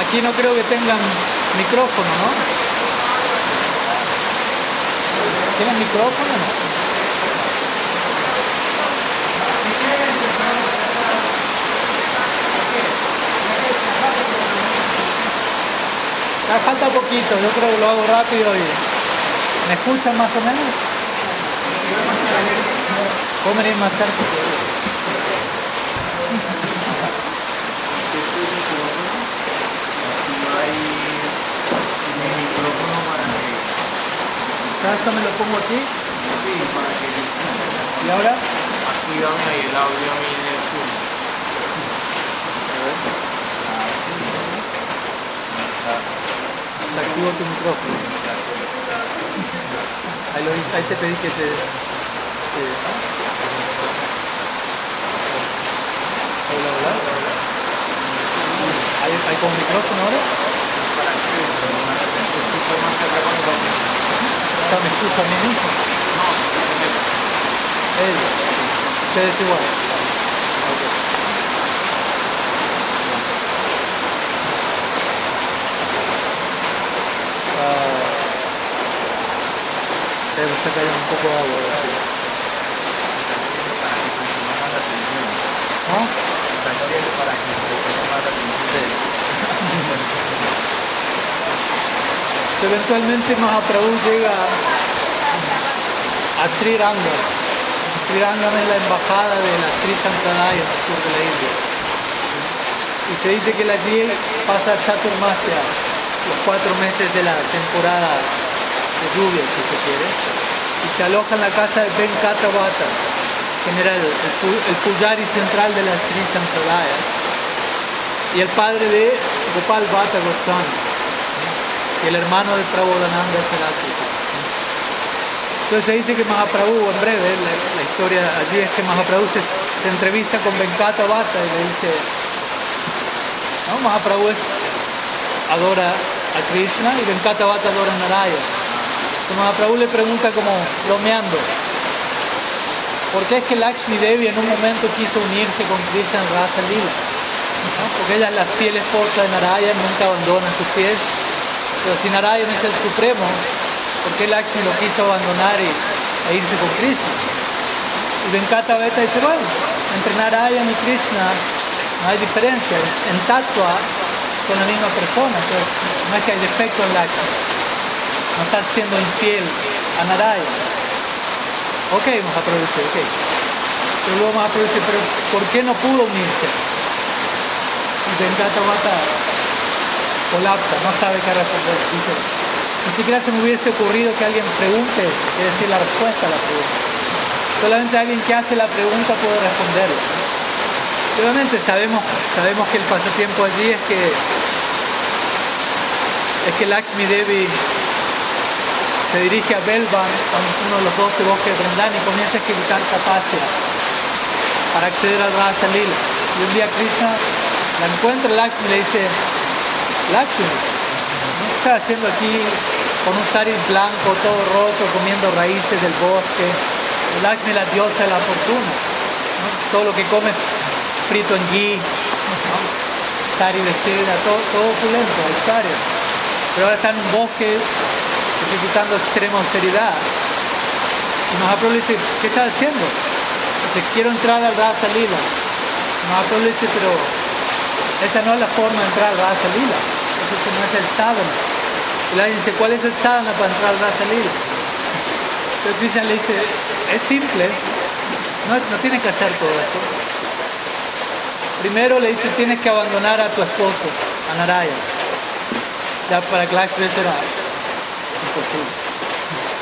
Aquí no creo que tengan micrófono, ¿no? ¿Tienen micrófono? Ah, falta poquito, yo creo que lo hago rápido y... ¿Me escuchan más o menos? ¿Puedo venir más cerca? ¿Sabes esto me lo pongo aquí? Sí, para que se escuche. ¿Y ahora? Activame ahí el audio a mí en el Zoom. Se activo tu micrófono. Ahí, lo, ahí te pedí que te... te... Hola, hola. ¿Hay, ¿Hay con micrófono ahora? Para que soy más cerca con el. O sea, ¿me escucha a mí mismo? No, ellos. Ustedes igual. Ah, debe estar cayendo un poco de agua. Así. ¿No? Para que para [laughs] Eventualmente Mahaprabhu llega a Sri Ranga. Sri Ranga es la embajada de la Sri Sampradaya el sur de la India. Y se dice que allí pasa Chaturmasya, los cuatro meses de la temporada de lluvia, si se quiere, y se aloja en la casa de Venkata Bhatta, general, el, el pujari central de la Sri Sampradaya, y el padre de Gopal Bhatta Goswami y el hermano de Prabodhananda Saraswati. Entonces se dice que Mahaprabhu, en breve, la, historia allí es que Mahaprabhu se, entrevista con Venkata Bhatta y le dice, ¿no? Mahaprabhu es, adora a Krishna y Venkata Bhatta adora a Narayana. Entonces Mahaprabhu le pregunta como bromeando, ¿por qué es que Lakshmi Devi en un momento quiso unirse con Krishna en Rasa Lila? Porque ella es la fiel esposa de Narayana, nunca abandona sus pies pero si Narayan es el supremo, ¿por qué Lakshmi lo quiso abandonar y, e irse con Krishna? Y Venkata Beta dice, bueno, entre Narayan y Krishna no hay diferencia. En Tatua son la misma persona, entonces no es que hay defecto en Lakshmi. No estás siendo infiel a Narayan. Ok, Mahaprabhu dice, ok. Pero luego Mahaprabhu dice, pero ¿por qué no pudo unirse? Y Venkata Beta colapsa, no sabe qué responder. Dice, ni siquiera se me hubiese ocurrido que alguien pregunte es decir la respuesta a la pregunta. Solamente alguien que hace la pregunta puede responderla. obviamente sabemos, sabemos que el pasatiempo allí es que es que Lakshmi Devi se dirige a Belvan, uno de los doce bosques de Brandán, y comienza a ejecutar tapasya para acceder al Rasa Lila. Y un día Krishna la encuentra, Lakshmi le dice, Lakshmi, ¿qué está haciendo aquí con un sari blanco, todo roto, comiendo raíces del bosque? Lakshmi, la diosa de la fortuna. Todo lo que come frito en ghee, sari de seda, todo, todo opulento. Pero ahora está en un bosque ejecutando extrema austeridad. Y Mahaprabhu le dice, ¿qué está haciendo? Dice, quiero entrar al Rasa Lila. Mahaprabhu le dice, pero esa no es la forma de entrar al Rasa Lila. Ese no es el sadhana. Y la dice, ¿cuál es el sadhana para entrar al Rasa Lila? Pero Krishna le dice, es simple, no, no tienes que hacer todo esto. Primero le dice, tienes que abandonar a tu esposo, a Naraya. Ya para Lakshmi será imposible.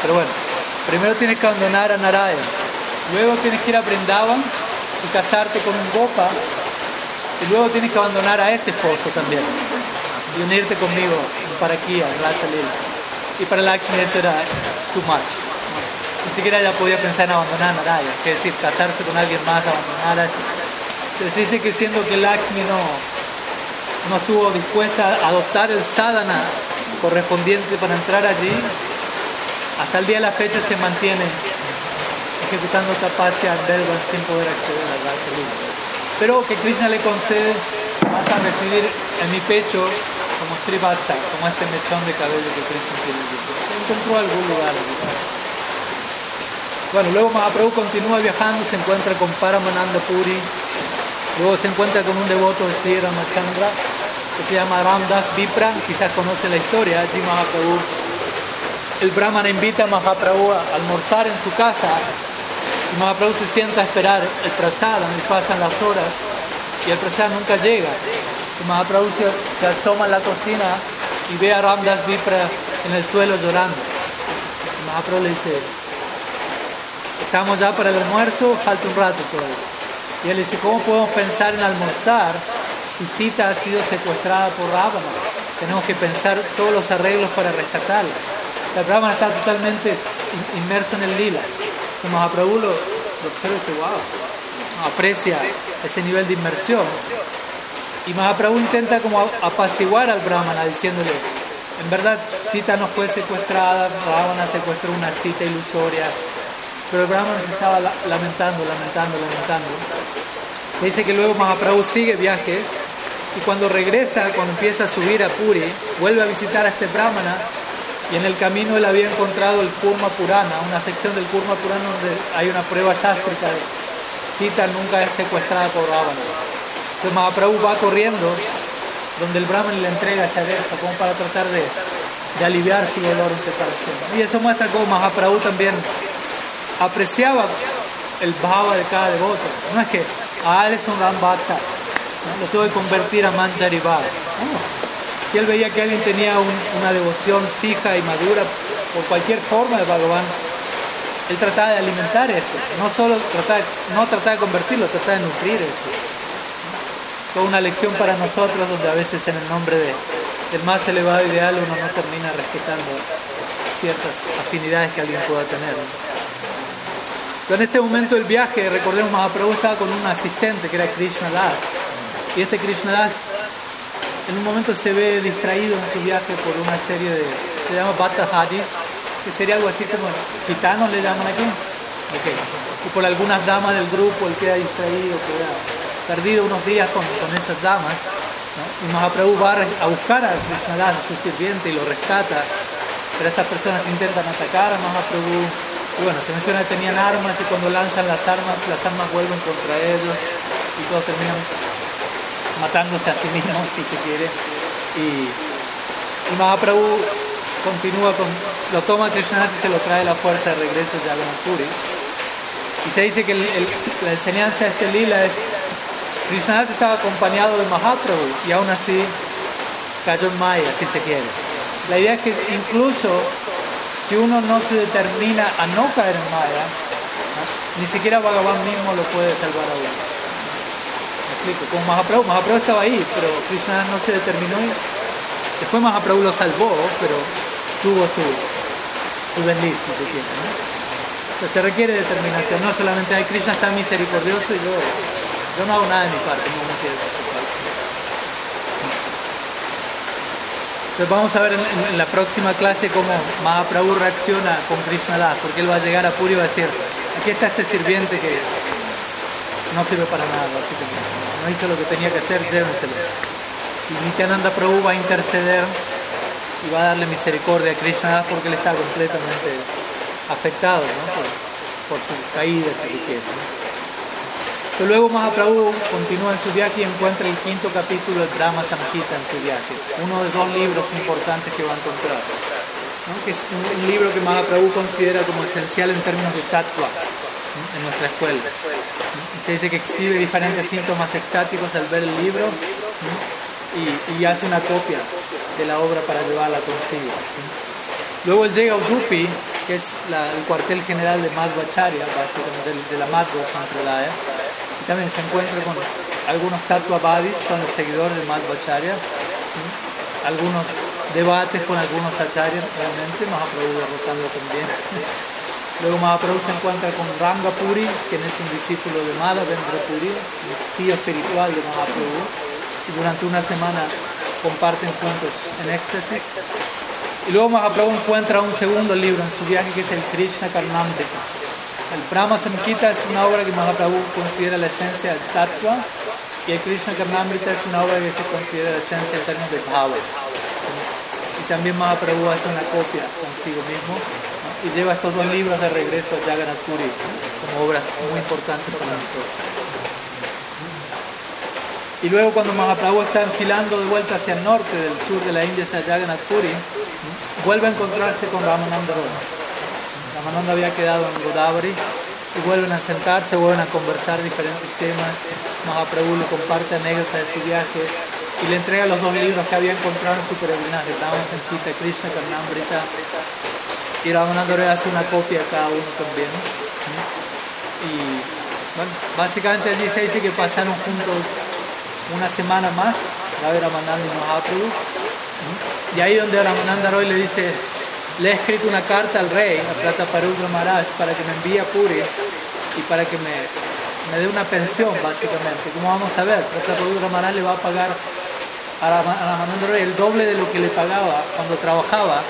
Pero bueno, primero tienes que abandonar a Naraya. Luego tienes que ir a Brindavan y casarte con un gopa y luego tienes que abandonar a ese esposo también y unirte conmigo para aquí, a. Y para Lakshmi eso era too much. Ni siquiera ella podía pensar en abandonar a Naraya, es decir, casarse con alguien más, abandonar a ese. Entonces dice que siendo que Lakshmi no, no estuvo dispuesta a adoptar el sadhana correspondiente para entrar allí, hasta el día de la fecha se mantiene ejecutando tapasya en Belvan sin poder acceder a Rasa Lila pero que Krishna le concede, vas a recibir en mi pecho como Sri Vatsa, como este mechón de cabello que Krishna tiene. Encontró algún lugar. Bueno, luego Mahaprabhu continúa viajando, se encuentra con Paramananda Puri, luego se encuentra con un devoto de Sri Ramachandra que se llama Ramdas Vipra, quizás conoce la historia, allí Mahaprabhu, el Brahmana invita a Mahaprabhu a almorzar en su casa y Mahaprabhu se sienta a esperar el prasada, y pasan las horas y el prasada nunca llega. Y Mahaprabhu se, asoma en la cocina y ve a Ramdas Vipra en el suelo llorando. Y Mahaprabhu le dice, estamos ya para el almuerzo, falta un rato todavía. Y él dice, ¿cómo podemos pensar en almorzar si Sita ha sido secuestrada por Ravana? Tenemos que pensar todos los arreglos para rescatarla. O sea, está totalmente inmerso en el lila. Y Mahaprabhu lo, lo observa y dice, wow, aprecia ese nivel de inmersión. Y Mahaprabhu intenta como apaciguar al Brahmana diciéndole, en verdad Sita no fue secuestrada, Ravana secuestró una cita ilusoria, pero el Brahmana se estaba lamentando, lamentando, lamentando. Se dice que luego Mahaprabhu sigue viaje y cuando regresa, cuando empieza a subir a Puri, vuelve a visitar a este Brahmana Y en el camino él había encontrado el Kurma Purana, una sección del Kurma Purana donde hay una prueba yástrica de Sita nunca es secuestrada por Ravana. Entonces Mahaprabhu va corriendo donde el Brahman le entrega ese verso como para tratar de, aliviar su dolor en separación. Y eso muestra cómo Mahaprabhu también apreciaba el bhava de cada devoto. No es que, ah, él es un Ram Bhakta, lo tengo que convertir a Manjari No si él veía que alguien tenía una devoción fija y madura por cualquier forma de Bhagavan, él trataba de alimentar eso, no solo trataba, no trataba de convertirlo, trataba de nutrir eso. Toda una lección para nosotros donde a veces en el nombre de, del más elevado ideal uno no termina respetando ciertas afinidades que alguien pueda tener. en este momento del viaje, recordemos, Mahaprabhu estaba con un asistente que era Krishna Das. Y este Krishna Das en un momento se ve distraído en su viaje por una serie de, se llama Bata Hadis, que sería algo así como gitanos le llaman aquí. Okay. Y por algunas damas del grupo él queda distraído, queda perdido unos días con, con esas damas. Y Mahaprabhu va a buscar a Krishnadas, su sirviente, y lo rescata. Pero estas personas intentan atacar a Mahaprabhu. Y bueno, se menciona que tenían armas y cuando lanzan las armas, las armas vuelven contra ellos y todos terminan matándose a sí mismo, si se quiere. Y, y Mahaprabhu continúa con, lo toma Krishna y se lo trae la fuerza de regreso a Jagannath Puri. Y se dice que la enseñanza de este lila es, Krishna estaba acompañado de Mahaprabhu y aún así cayó en Maya, si se quiere. La idea es que incluso si uno no se determina a no caer en Maya, ni siquiera Bhagavan mismo lo puede salvar a uno explico, con Mahaprabhu, Mahaprabhu estaba ahí, pero Krishna no se determinó. Después Mahaprabhu lo salvó, pero tuvo su, su desliz, si se quiere. se requiere determinación, no solamente hay Krishna está misericordioso y yo, yo no hago nada de mi parte, no me Entonces vamos a ver en, la próxima clase cómo Mahaprabhu reacciona con Krishna Das, porque él va a llegar a Puri y va a decir, aquí está este sirviente que no sirve para nada, básicamente. No hizo lo que tenía que hacer, llévenselo. Y Nityananda Prabhu va a interceder y va a darle misericordia a Krishna porque él está completamente afectado por, su caída, si se quiere. Pero luego Mahaprabhu continúa en su viaje y encuentra el quinto capítulo del Brahma Samhita en su viaje, uno de dos libros importantes que va a encontrar, que es un, libro que Mahaprabhu considera como esencial en términos de tattva en nuestra escuela. Se dice que exhibe diferentes síntomas extáticos al ver el libro y, hace una copia de la obra para llevarla consigo. Luego él llega a Udupi, que es el cuartel general de Madhvacharya, básicamente de, la Madhva Sampradaya, y también se encuentra con algunos Tattva-Vadis, son los seguidores de Madhvacharya, algunos debates con algunos acharyas, realmente, Mahaprabhu derrotando también. Luego Mahaprabhu se encuentra con Ranga Puri, quien es un discípulo de Madhavendra Puri, tío espiritual de Mahaprabhu, y durante una semana comparten juntos en éxtasis. Y luego Mahaprabhu encuentra un segundo libro en su viaje que es el Krishna Karnamrita. El Brahma Samhita es una obra que Mahaprabhu considera la esencia del Tattva y el Krishna Karnamrita es una obra que se considera la esencia en términos de Bhava. Y también Mahaprabhu hace una copia consigo mismo y lleva estos dos libros de regreso a Jagannath Puri como obras muy importantes para nosotros. Y luego cuando Mahaprabhu está enfilando de vuelta hacia el norte, del sur de la India hacia Jagannath Puri, vuelve a encontrarse con Ramananda Roy. Ramananda había quedado en Godavari y vuelven a sentarse, vuelven a conversar diferentes temas. Mahaprabhu le comparte anécdotas de su viaje y le entrega los dos libros que había encontrado en su peregrinaje, Dhamma Sankita Krishna Karnamrita y Ramanandore hace una copia a cada uno también. Y bueno, básicamente allí se dice que pasaron juntos una semana más, ver Ramananda y Mahaprabhu. Y ahí donde Ramananda Roy le dice, le he escrito una carta al rey, a Plata Parudra Maharaj, para que me envíe a Puri y para que me, me dé una pensión, básicamente. Como vamos a ver, Plata Parudra Maharaj le va a pagar a Ramananda Roy el doble de lo que le pagaba cuando trabajaba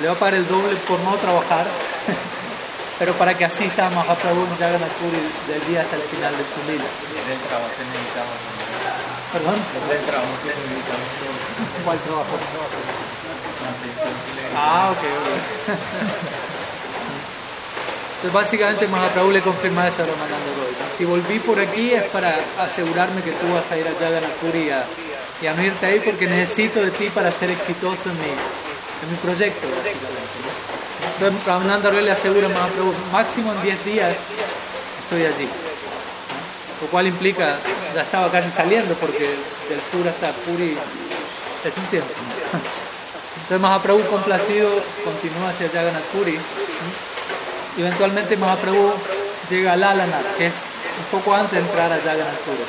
le va a pagar el doble por no trabajar, [laughs] pero para que asista a Mahaprabhu en Jagannath Puri del día hasta el final de su vida. ¿Perdón? El trabajo que dedicamos ¿Cuál trabajo? atención que le Ah, ok, ok. Entonces básicamente Mahaprabhu le confirma eso a Ramananda Roy. Si volví por aquí es para asegurarme que tú vas a ir a Jagannath Puri y a, y a unirte ahí porque necesito de ti para ser exitoso en mi, en mi proyecto, básicamente. ¿no? Entonces Ramananda le asegura máximo en 10 días estoy allí. ¿no? Lo cual implica, ya estaba casi saliendo porque del sur hasta Puri es un tiempo. Entonces Mahaprabhu complacido continúa hacia Jagannath Puri. Y eventualmente Mahaprabhu llega a Lalana, que es un poco antes de entrar a Jagannath Puri.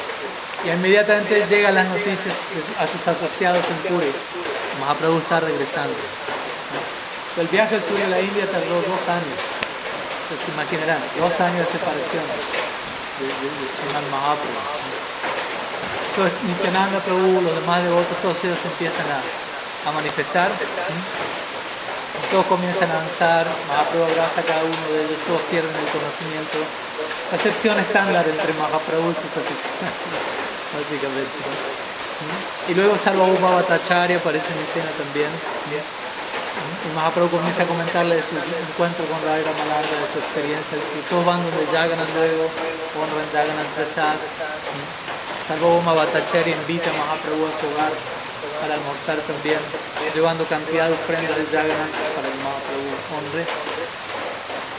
Y inmediatamente llegan las noticias a sus asociados en Puri. Mahaprabhu está regresando. El viaje al sur de la India tardó dos años. Entonces imaginarán, dos años de separación de, de, de Sriman Mahaprabhu. Entonces Nityananda Prabhu, los demás devotos, todos ellos empiezan a, manifestar. Todos comienzan a danzar, Mahaprabhu abraza a cada uno de ellos, todos pierden el conocimiento. La excepción estándar entre Mahaprabhu y sus asociados, [laughs] básicamente. Y luego Sarvabhauma Bhattacharya aparece en escena también. Y Mahaprabhu comienza a comentarle de su encuentro con Rai Ramalanga, de su experiencia. Todos van donde Jagannath luego, honran Jagannath Prasad. Sarvabhauma Bhattacharya invita a Mahaprabhu a su hogar para almorzar también, llevando cantidad de ofrendas de Jagannath para que Mahaprabhu honre.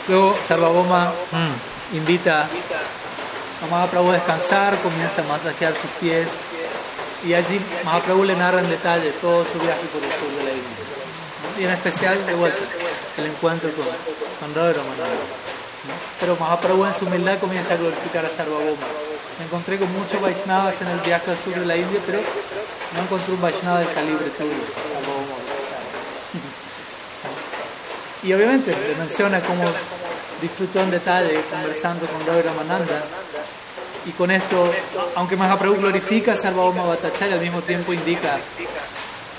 Luego Sarvabhauma mm, invita a Mahaprabhu a descansar, comienza a masajear sus pies y allí Mahaprabhu le narra en detalle todo su viaje por el sur de la India. Y en especial, de vuelta, el encuentro con, con Radha. Pero Mahaprabhu en su humildad comienza a glorificar a Sarvabhauma. Me encontré con muchos Vaishnavas en el viaje al sur de la India, pero no encontré un Vaishnava del calibre tuyo. [laughs] Y obviamente le menciona cómo disfrutó en detalle conversando con Radha Ramananda. Y con esto, aunque Mahaprabhu glorifica a Sarvabhauma Bhattacharya, al mismo tiempo indica,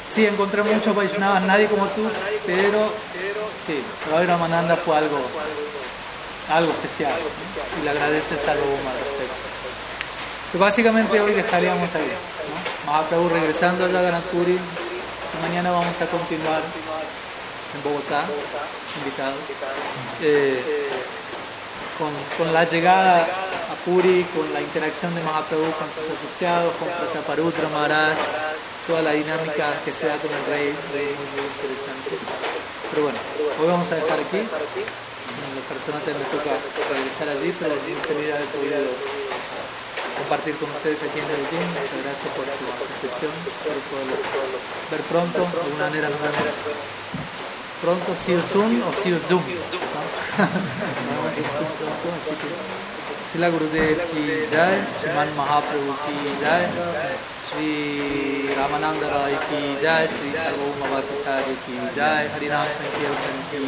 sí, encontré muchos Vaishnavas, nadie como tú, pero sí, Radha Ramananda fue algo, algo especial. Y le agradece a Sarvabhauma al respecto. Que básicamente hoy dejaríamos ahí. ¿no? Mahaprabhu regresando a Jagannath Puri. Y mañana vamos a continuar en Bogotá, invitados. Eh, con, la llegada a Puri, con la interacción de Mahaprabhu con sus asociados, con Prataparudra Maharaj, toda la dinámica que se da con el rey, rey muy, muy interesante. Pero bueno, hoy vamos a dejar aquí. En lo personal también me toca regresar allí, pero feliz de podido compartir con ustedes aquí en Medellín. Muchas gracias por su asociación, por poderlos ver pronto. De alguna manera nos vemos pronto, si o Zoom o si o Zoom. ¿no? Nos vemos en Zoom pronto, así que Srila Gurudev ki jai, Sriman Mahaprabhu ki jai, Sri Ramananda Rai ki jai, Sri Sarvabhauma Bhattacharya ki jai, Harinam Sankirtan ki